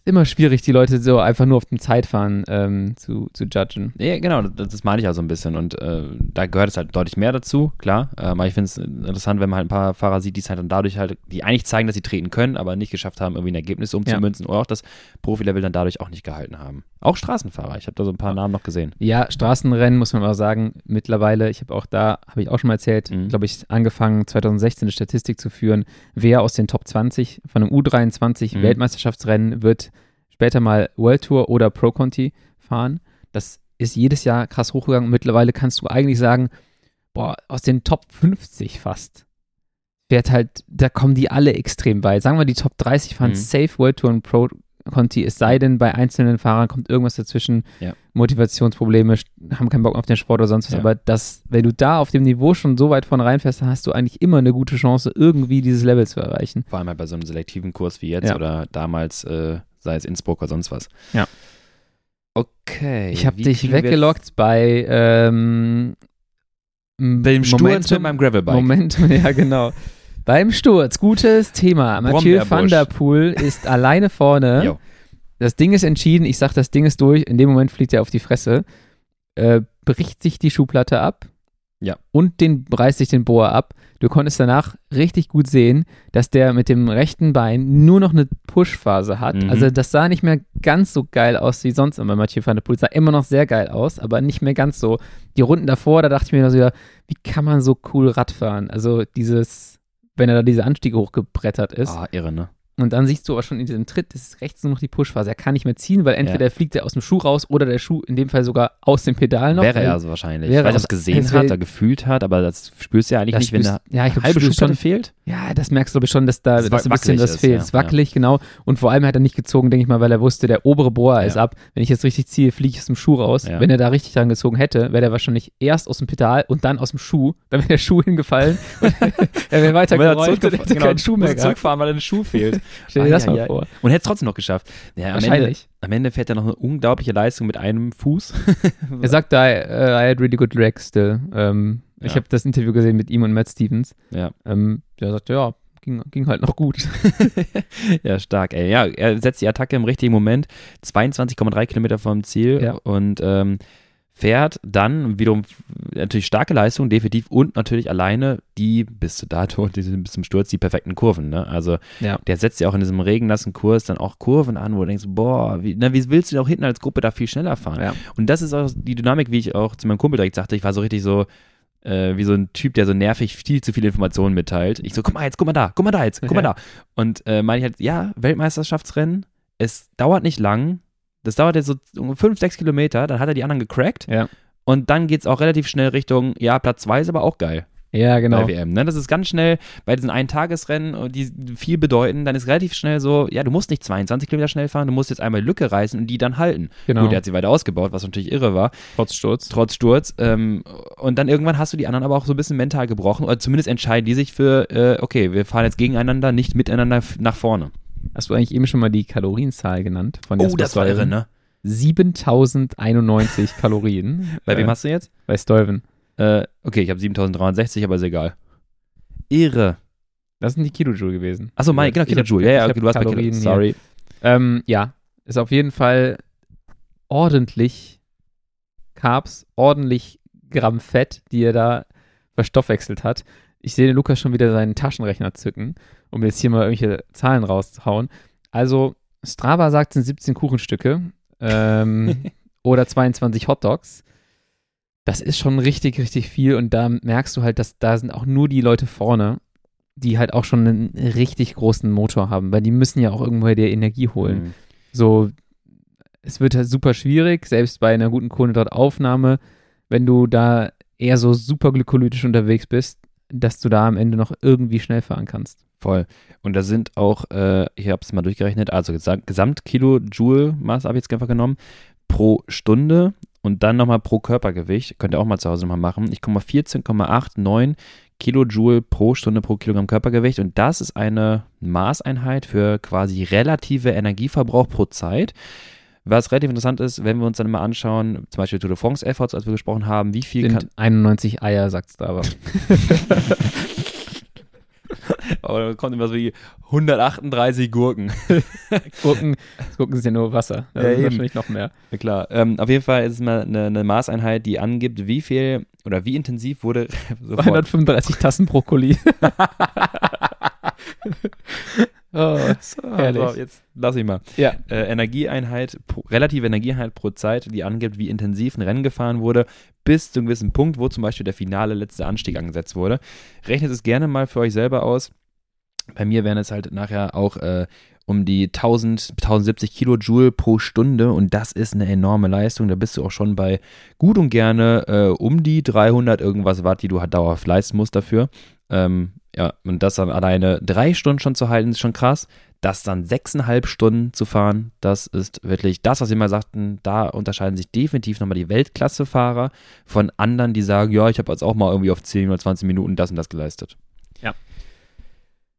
immer schwierig, die Leute so einfach nur auf dem Zeitfahren ähm, zu, zu judgen. Ja, genau, das, das meine ich ja so ein bisschen. Und äh, da gehört es halt deutlich mehr dazu, klar. Ähm, aber ich finde es interessant, wenn man halt ein paar Fahrer sieht, die es halt dann dadurch halt, die eigentlich zeigen, dass sie treten können, aber nicht geschafft haben, irgendwie ein Ergebnis umzumünzen oder auch das Profilevel dann dadurch auch nicht gehalten haben. Auch Straßenfahrer, ich habe da so ein paar Namen noch gesehen. Ja, Straßenrennen muss man aber sagen, mittlerweile, ich habe auch da, habe ich auch schon mal erzählt, Mhm. glaube ich, angefangen 2016 eine Statistik zu führen, wer aus den Top 20 von einem U23 Mhm. Weltmeisterschaftsrennen wird später mal World Tour oder Pro Conti fahren. Das ist jedes Jahr krass hochgegangen. Mittlerweile kannst du eigentlich sagen, boah, aus den Top 50 fast wird halt, da kommen die alle extrem weit. Sagen wir, die Top 30 fahren Mhm. safe World Tour und Pro Conti, es sei denn, bei einzelnen Fahrern kommt irgendwas dazwischen, Ja. Motivationsprobleme, haben keinen Bock auf den Sport oder sonst was. Ja. Aber das, wenn du da auf dem Niveau schon so weit vorne reinfährst, dann hast du eigentlich immer eine gute Chance, irgendwie dieses Level zu erreichen. Vor allem halt bei so einem selektiven Kurs wie jetzt Ja. oder damals, äh, sei es Innsbruck oder sonst was. Ja. Okay. Ich habe dich weggelockt bei ähm, m- jetzt- Beim Sturz Momentum- mit meinem Gravelbike. Momentum, ja genau. Beim Sturz, gutes Thema. Mathieu van der Poel ist alleine vorne. Jo. Das Ding ist entschieden. Ich sag, das Ding ist durch. In dem Moment fliegt er auf die Fresse. Äh, bricht sich die Schuhplatte ab. Ja. Und den reißt sich den Bohr ab. Du konntest danach richtig gut sehen, dass der mit dem rechten Bein nur noch eine Pushphase hat. Mhm. Also das sah nicht mehr ganz so geil aus wie sonst immer. Mathieu van der Poel sah immer noch sehr geil aus, aber nicht mehr ganz so. Die Runden davor, da dachte ich mir noch so wieder, wie kann man so cool Rad fahren? Also dieses, wenn er da diese Anstiege hochgebrettert ist. Ah, irre, ne? Und dann siehst du aber schon in diesem Tritt, das ist rechts nur noch die Pushphase. Er kann nicht mehr ziehen, weil entweder fliegt er aus dem Schuh raus oder der Schuh in dem Fall sogar aus dem Pedal noch. Wäre er so wahrscheinlich. wäre Weil er es gesehen es hat, oder gefühlt hat, aber das spürst du ja eigentlich nicht, wenn spürst- da ja, ich glaub, halbe Schuhplatte schon- fehlt. Ja, das merkst du, glaube ich, schon, dass da Das dass ein bisschen wackelig was ist, fehlt. ja, Es ist wackelig, genau. Und vor allem hat er nicht gezogen, denke ich mal, weil er wusste, der obere Bohrer ist Ja. ab. Wenn ich jetzt richtig ziehe, fliege ich aus dem Schuh raus. Ja. Wenn er da richtig dran gezogen hätte, wäre er wahrscheinlich erst aus dem Pedal und dann aus dem Schuh. Dann wäre der Schuh hingefallen. er wäre weiter Wenn er gerollt und hätte genau, keinen Schuh mehr gehabt. zurückfahren, weil ein Schuh fehlt. Stell dir das mal Eieiei. vor. Und hätte es trotzdem noch geschafft. Ja, am Ende, Wahrscheinlich. am Ende fährt er noch eine unglaubliche Leistung mit einem Fuß. Er sagt da, äh, I had really good legs still. Ähm, Ich Ja. habe das Interview gesehen mit ihm und Matt Stevens. ja. Ähm, der sagte, ja, ging, ging halt noch gut. ja, stark, ey. Ja, er setzt die Attacke im richtigen Moment. 22,3 Kilometer vom Ziel Ja. und ähm, fährt dann wiederum natürlich starke Leistung, definitiv und natürlich alleine die bis zu dato, die, bis zum Sturz, die perfekten Kurven. Ne? Also Ja. der setzt ja auch in diesem regennassen Kurs dann auch Kurven an, wo du denkst, boah, wie, na, wie willst du auch hinten als Gruppe da viel schneller fahren? Ja. Und das ist auch die Dynamik, wie ich auch zu meinem Kumpel direkt sagte, ich war so richtig so, äh, wie so ein Typ, der so nervig viel zu viele Informationen mitteilt. Ich so, guck mal jetzt, guck mal da, guck mal da jetzt, guck mal Ja. da. Und äh, meine ich halt, ja, Weltmeisterschaftsrennen, es dauert nicht lang, das dauert jetzt so fünf, sechs Kilometer, dann hat er die anderen gecrackt Ja. und dann geht es auch relativ schnell Richtung, ja, Platz zwei ist aber auch geil Ja, genau. bei WM. Ne? Das ist ganz schnell bei diesen Eintagesrennen, die viel bedeuten, dann ist relativ schnell so, ja, du musst nicht 22 Kilometer schnell fahren, du musst jetzt einmal Lücke reißen und die dann halten. Genau. Gut, er hat sie weiter ausgebaut, was natürlich irre war Trotz Sturz. trotz Sturz. Ähm, und dann irgendwann hast du die anderen aber auch so ein bisschen mental gebrochen. Oder zumindest entscheiden die sich für, äh, okay, wir fahren jetzt gegeneinander, nicht miteinander nach vorne. Hast du eigentlich eben schon mal die Kalorienzahl genannt? Von Jasper Stuyven? ne? 7091 Kalorien. Bei wem Äh, hast du jetzt? Bei Stuyven. Äh, okay, ich habe 7360, aber ist egal. Irre. Das sind die Kilojoule gewesen. Achso, mein, genau, Ich hab- Kilojoule. Ja, ja, okay, du hast Kalorien Kilo. Sorry. Ähm, ja, ist auf jeden Fall ordentlich Carbs, ordentlich Gramm Fett, die er da verstoffwechselt hat. Ich sehe den Lukas schon wieder seinen Taschenrechner zücken, um jetzt hier mal irgendwelche Zahlen rauszuhauen. Also, Strava sagt, es sind 17 Kuchenstücke ähm, oder 22 Hotdogs. Das ist schon richtig, richtig viel und da merkst du halt, dass da sind auch nur die Leute vorne, die halt auch schon einen richtig großen Motor haben, weil die müssen ja auch irgendwoher die Energie holen. Mhm. So, es wird halt super schwierig, selbst bei einer guten Kohlenhydrataufnahme, wenn du da eher so super glykolytisch unterwegs bist, dass du da am Ende noch irgendwie schnell fahren kannst. Voll. Und da sind auch, äh, ich habe es mal durchgerechnet, also Gesam Gesamtkilojoule-Maß habe ich jetzt einfach genommen, pro Stunde und dann nochmal pro Körpergewicht. Könnt ihr auch mal zu Hause nochmal machen. Ich komme auf 14,89 Kilojoule pro Stunde pro Kilogramm Körpergewicht und das ist eine Maßeinheit für quasi relative Energieverbrauch pro Zeit. Was relativ interessant ist, wenn wir uns dann mal anschauen, zum Beispiel Tour de France Efforts, als wir gesprochen haben, wie viel kann, Sind 91 Eier, sagt's da aber. aber da kommt immer so wie 138 Gurken. Gurken, Gurken sind ja nur Wasser. Ja, eben. wahrscheinlich noch mehr. Ja klar. Ähm, auf jeden Fall ist es mal eine, eine Maßeinheit, die angibt, wie viel oder wie intensiv wurde sofort. 135 Tassen Brokkoli. Oh, herrlich. So, jetzt lass ich mal. Ja. Äh, Energieeinheit, relative Energieeinheit pro Zeit, die angibt, wie intensiv ein Rennen gefahren wurde, bis zu einem gewissen Punkt, wo zum Beispiel der finale letzte Anstieg angesetzt wurde. Rechnet es gerne mal für euch selber aus. Bei mir wären es halt nachher auch äh, um die 1000, 1070 Kilojoule pro Stunde und das ist eine enorme Leistung. Da bist du auch schon bei gut und gerne äh, um die 300 irgendwas Watt, die du halt dauerhaft leisten musst dafür. Ähm, ja, und das dann alleine drei Stunden schon zu halten, ist schon krass. Das dann sechseinhalb Stunden zu fahren, das ist wirklich das, was wir mal sagten. Da unterscheiden sich definitiv nochmal die Weltklassefahrer von anderen, die sagen, ja, ich habe jetzt auch mal irgendwie auf 10 oder 20 Minuten das und das geleistet.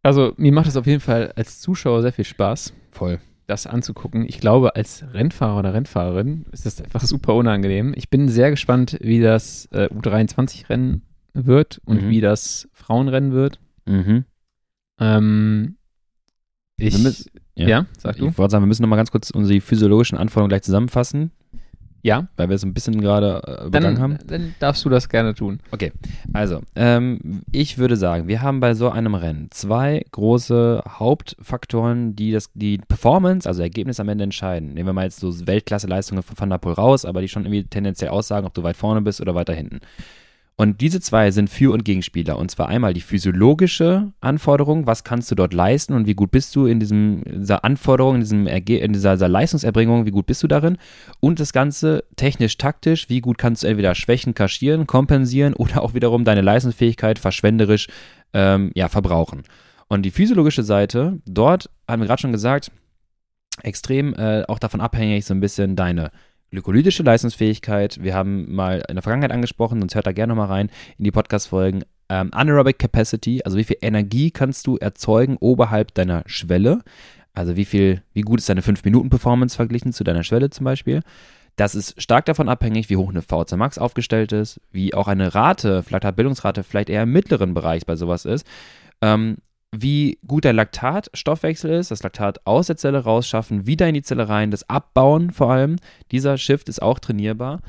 Also, mir macht es auf jeden Fall als Zuschauer sehr viel Spaß. Voll. das anzugucken. Ich glaube, als Rennfahrer oder Rennfahrerin ist das einfach super unangenehm. Ich bin sehr gespannt, wie das äh, U23-Rennen wird und Mhm. wie das Frauenrennen wird. Mhm. Ähm, ich, müssen- ja. ja. sag du. Ich wollte sagen, wir müssen nochmal ganz kurz unsere physiologischen Anforderungen gleich zusammenfassen, Ja, weil wir es ein bisschen gerade äh, übergangen haben. dann, dann darfst du das gerne tun. Also, ähm, ich würde sagen, wir haben bei so einem Rennen zwei große Hauptfaktoren, die das, die Performance, also Ergebnis am Ende entscheiden. Nehmen wir mal jetzt so Weltklasse-Leistungen von Van der Poel raus, aber die schon irgendwie tendenziell aussagen, ob du weit vorne bist oder weiter hinten. Und diese zwei sind Für- und Gegenspieler. Und zwar einmal die physiologische Anforderung, was kannst du dort leisten und wie gut bist du in diesem, dieser Anforderung, in, diesem in dieser, dieser Leistungserbringung, wie gut bist du darin. Und das Ganze technisch-taktisch, wie gut kannst du entweder Schwächen kaschieren, kompensieren oder auch wiederum deine Leistungsfähigkeit verschwenderisch ähm, ja, verbrauchen. Und die physiologische Seite, dort haben wir gerade schon gesagt, extrem äh, auch davon abhängig so ein bisschen deine glykolytische Leistungsfähigkeit. Wir haben mal in der Vergangenheit angesprochen, sonst hört da gerne mal rein in die Podcast-Folgen. Ähm, Anaerobic Capacity, also wie viel Energie kannst du erzeugen oberhalb deiner Schwelle? Also wie viel, wie gut ist deine 5-Minuten-Performance verglichen zu deiner Schwelle zum Beispiel? Das ist stark davon abhängig, wie hoch eine VC Max aufgestellt ist, wie auch eine Rate, vielleicht eine Bildungsrate vielleicht eher im mittleren Bereich bei sowas ist. Ähm, wie gut der Laktatstoffwechsel ist, das Laktat aus der Zelle rausschaffen, wieder in die Zelle rein, das Abbauen vor allem. Dieser Shift ist auch trainierbar.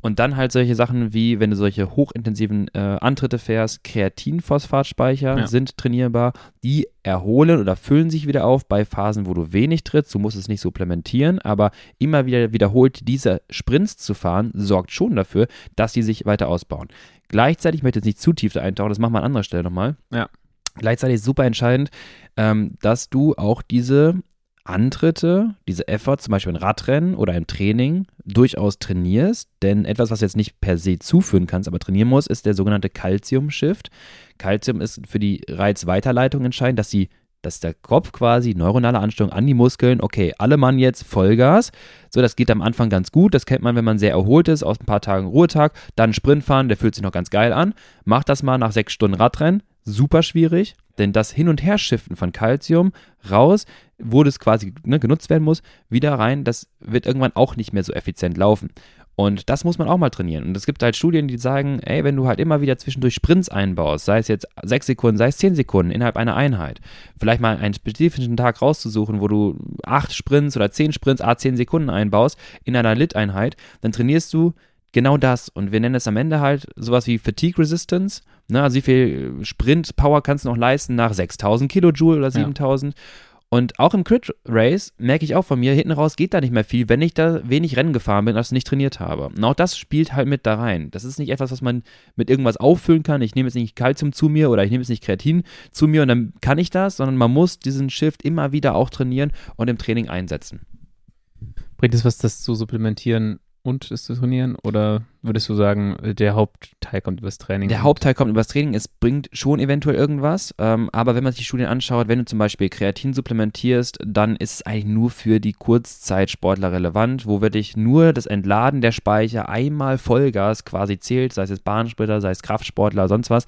Und dann halt solche Sachen wie, wenn du solche hochintensiven äh, Antritte fährst, Kreatinphosphatspeicher Ja. sind trainierbar. Die erholen oder füllen sich wieder auf bei Phasen, wo du wenig trittst. Du musst es nicht supplementieren, aber immer wieder wiederholt diese Sprints zu fahren, sorgt schon dafür, dass die sich weiter ausbauen. Gleichzeitig, ich möchte jetzt nicht zu tief da eintauchen, das machen wir an anderer Stelle nochmal. Ja. Gleichzeitig super entscheidend, ähm, dass du auch diese Antritte, diese Effort, zum Beispiel im Radrennen oder im Training, durchaus trainierst. Denn etwas, was du jetzt nicht per se zuführen kannst, aber trainieren musst, ist der sogenannte Calcium-Shift. Calcium ist für die Reizweiterleitung entscheidend, dass sie dass der Kopf quasi neuronale Ansteuerung an die Muskeln, okay, alle Mann jetzt Vollgas. So, das geht am Anfang ganz gut. Das kennt man, wenn man sehr erholt ist, aus ein paar Tagen Ruhetag, dann Sprint fahren, der fühlt sich noch ganz geil an. Macht das mal nach sechs Stunden Radrennen. Super schwierig, denn das Hin- und Herschiften von Calcium raus, wo das quasi ne, genutzt werden muss, wieder rein, das wird irgendwann auch nicht mehr so effizient laufen. Und das muss man auch mal trainieren. Und es gibt halt Studien, die sagen, ey, wenn du halt immer wieder zwischendurch Sprints einbaust, sei es jetzt sechs Sekunden, sei es zehn Sekunden innerhalb einer Einheit, vielleicht mal einen spezifischen Tag rauszusuchen, wo du acht Sprints oder zehn Sprints, a zehn Sekunden einbaust in einer Lit-Einheit, dann trainierst du genau das. Und wir nennen es am Ende halt sowas wie Fatigue Resistance. Ne? Also wie viel Sprint-Power kannst du noch leisten nach 6000 Kilojoule oder 7000? Ja. Und auch im Crit Race merke ich auch von mir, hinten raus geht da nicht mehr viel, wenn ich da wenig Rennen gefahren bin, als nicht trainiert habe. Und auch das spielt halt mit da rein. Das ist nicht etwas, was man mit irgendwas auffüllen kann. Ich nehme jetzt nicht Kalzium zu mir oder ich nehme jetzt nicht Kreatin zu mir und dann kann ich das, sondern man muss diesen Shift immer wieder auch trainieren und im Training einsetzen. Bringt es was, das zu supplementieren und zu trainieren? Oder würdest du sagen, der Hauptteil kommt übers Training? Der Hauptteil kommt übers Training. Es bringt schon eventuell irgendwas. Ähm, aber wenn man sich die Studien anschaut, wenn du zum Beispiel Kreatin supplementierst, dann ist es eigentlich nur für die Kurzzeitsportler relevant, wo wirklich nur das Entladen der Speicher einmal Vollgas quasi zählt, sei es Bahnsplitter, sei es Kraftsportler, sonst was.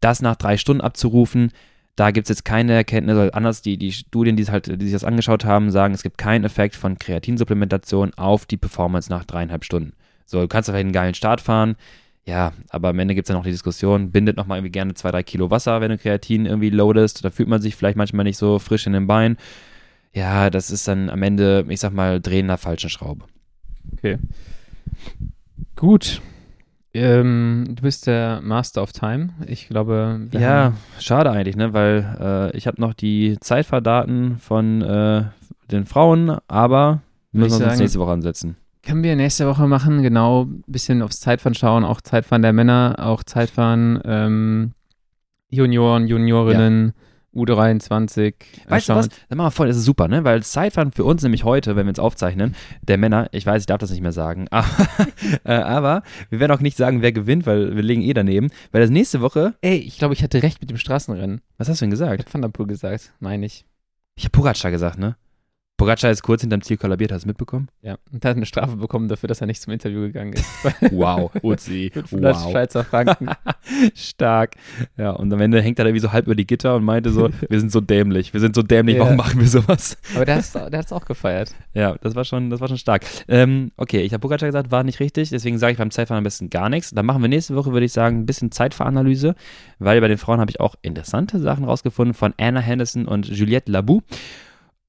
Das nach drei Stunden abzurufen, da gibt es jetzt keine Erkenntnisse, anders die, die Studien, die, halt, die sich das angeschaut haben, sagen, es gibt keinen Effekt von Kreatinsupplementation auf die Performance nach dreieinhalb Stunden. So, du kannst vielleicht einen geilen Start fahren, ja, aber am Ende gibt es ja noch die Diskussion, bindet nochmal irgendwie gerne zwei, drei Kilo Wasser, wenn du Kreatin irgendwie loadest, da fühlt man sich vielleicht manchmal nicht so frisch in den Beinen. Ja, das ist dann am Ende, ich sag mal, Drehen der falschen Schraube. Okay. Gut, ähm, du bist der Master of Time. Ich glaube. Ja, schade eigentlich, ne? Weil äh, ich habe noch die Zeitfahrdaten von äh, den Frauen, aber müssen wir uns nächste Woche ansetzen. Können wir nächste Woche machen, genau, ein bisschen aufs Zeitfahren schauen, auch Zeitfahren der Männer, auch Zeitfahren ähm, Junioren, Juniorinnen. Ja U23. Weißt du was? Dann machen wir voll, das ist super, ne? Weil Zeitfahren für uns nämlich heute, wenn wir uns aufzeichnen, der Männer, ich weiß, ich darf das nicht mehr sagen, aber, äh, aber wir werden auch nicht sagen, wer gewinnt, weil wir legen eh daneben. Weil das nächste Woche. Ey, ich glaube, ich hatte recht mit dem Straßenrennen. Was hast du denn gesagt? Ich hab Van der Poel gesagt, meine ich. Ich habe Pogacar gesagt, ne? Pogacar ist kurz hinterm Ziel kollabiert, hast du mitbekommen? Ja, und hat eine Strafe bekommen dafür, dass er nicht zum Interview gegangen ist. wow, Uzi. wow. Schweizer Franken. Stark. Ja, und am Ende hängt er da wie so halb über die Gitter und meinte so, wir sind so dämlich, wir sind so dämlich, ja. warum machen wir sowas? Aber der hat es auch gefeiert. Ja, das war schon, das war schon stark. Ähm, okay, ich habe Pogacar gesagt, war nicht richtig, deswegen sage ich beim Zeitfahren am besten gar nichts. Dann machen wir nächste Woche, würde ich sagen, ein bisschen Zeitfahranalyse, weil bei den Frauen habe ich auch interessante Sachen rausgefunden von Anna Henderson und Juliette Labou.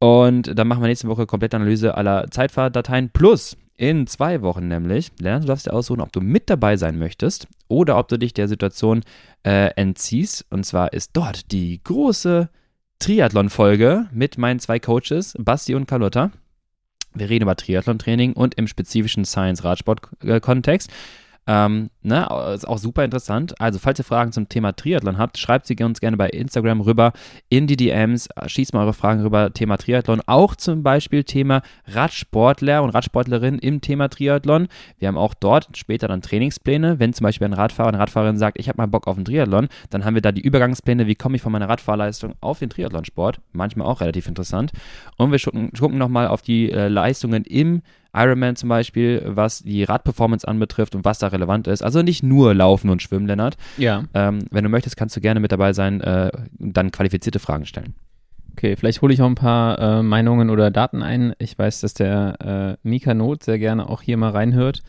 Und dann machen wir nächste Woche komplette Analyse aller Zeitfahrdateien plus in zwei Wochen nämlich. Lernst du darfst dir aussuchen, ob du mit dabei sein möchtest oder ob du dich der Situation äh, entziehst. Und zwar ist dort die große Triathlon-Folge mit meinen zwei Coaches, Basti und Carlotta. Wir reden über Triathlon-Training und im spezifischen Science-Radsport-Kontext. Ähm, ne, ist auch super interessant. Also, falls ihr Fragen zum Thema Triathlon habt, schreibt sie uns gerne bei Instagram rüber in die DMs. Schießt mal eure Fragen rüber, Thema Triathlon. Auch zum Beispiel Thema Radsportler und Radsportlerin im Thema Triathlon. Wir haben auch dort später dann Trainingspläne. Wenn zum Beispiel ein Radfahrer, eine Radfahrerin sagt, ich habe mal Bock auf einen Triathlon, dann haben wir da die Übergangspläne, wie komme ich von meiner Radfahrleistung auf den Triathlonsport. Manchmal auch relativ interessant. Und wir gucken, gucken nochmal auf die äh, Leistungen im Ironman zum Beispiel, was die Radperformance anbetrifft und was da relevant ist. Also nicht nur Laufen und Schwimmen, Lennart. Ja. Ähm, wenn du möchtest, kannst du gerne mit dabei sein äh, und dann qualifizierte Fragen stellen. Okay, vielleicht hole ich auch ein paar äh, Meinungen oder Daten ein. Ich weiß, dass der äh, Mika Not sehr gerne auch hier mal reinhört.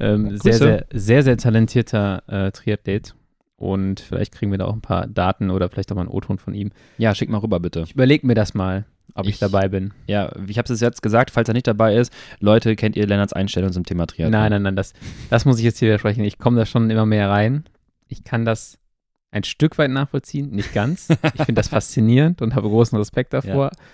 Ähm, sehr, sehr, sehr, sehr talentierter äh, Triathlet. Und vielleicht kriegen wir da auch ein paar Daten oder vielleicht auch mal einen O-Ton von ihm. Ja, schick mal rüber, bitte. Ich überlege mir das mal ob ich, ich, dabei bin. Ja, ich habe es jetzt gesagt, falls er nicht dabei ist, Leute, kennt ihr Lennarts Einstellung zum Thema Triathlon? Nein, nein, nein, das, das muss ich jetzt hier widersprechen. Ich komme da schon immer mehr rein. Ich kann das ein Stück weit nachvollziehen, nicht ganz. Ich finde das faszinierend und habe großen Respekt davor. Ja.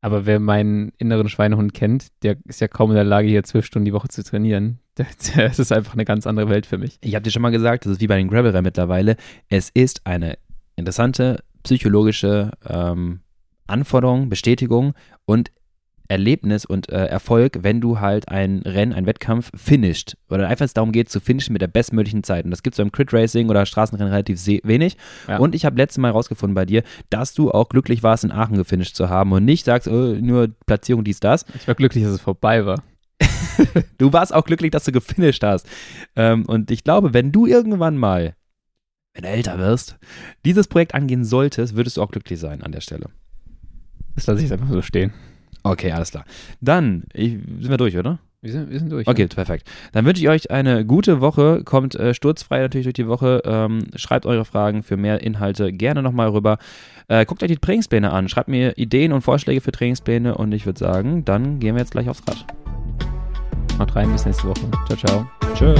Aber wer meinen inneren Schweinehund kennt, der ist ja kaum in der Lage, hier zwölf Stunden die Woche zu trainieren. Das ist einfach eine ganz andere Welt für mich. Ich habe dir schon mal gesagt, das ist wie bei den Gravel mittlerweile. Es ist eine interessante psychologische ähm, Anforderung, Bestätigung und Erlebnis und äh, Erfolg, wenn du halt ein Rennen, ein Wettkampf finisht. Oder einfach es darum geht, zu finishen mit der bestmöglichen Zeit. Und das gibt es beim Crit Racing oder Straßenrennen relativ wenig. Ja. Und ich habe letztes Mal herausgefunden bei dir, dass du auch glücklich warst, in Aachen gefinisht zu haben und nicht sagst, oh, nur Platzierung dies, das. Ich war glücklich, dass es vorbei war. du warst auch glücklich, dass du gefinisht hast. Ähm, und ich glaube, wenn du irgendwann mal, wenn du älter wirst, dieses Projekt angehen solltest, würdest du auch glücklich sein an der Stelle. Das lasse ich jetzt einfach so stehen. Okay, alles klar. Dann ich, sind wir durch, oder? Wir sind, wir sind durch. Okay, ja. perfekt. Dann wünsche ich euch eine gute Woche. Kommt äh, sturzfrei natürlich durch die Woche. Ähm, schreibt eure Fragen für mehr Inhalte gerne nochmal rüber. Äh, guckt euch die Trainingspläne an. Schreibt mir Ideen und Vorschläge für Trainingspläne. Und ich würde sagen, dann gehen wir jetzt gleich aufs Rad. Haut rein, bis nächste Woche. Ciao, ciao. Tschö.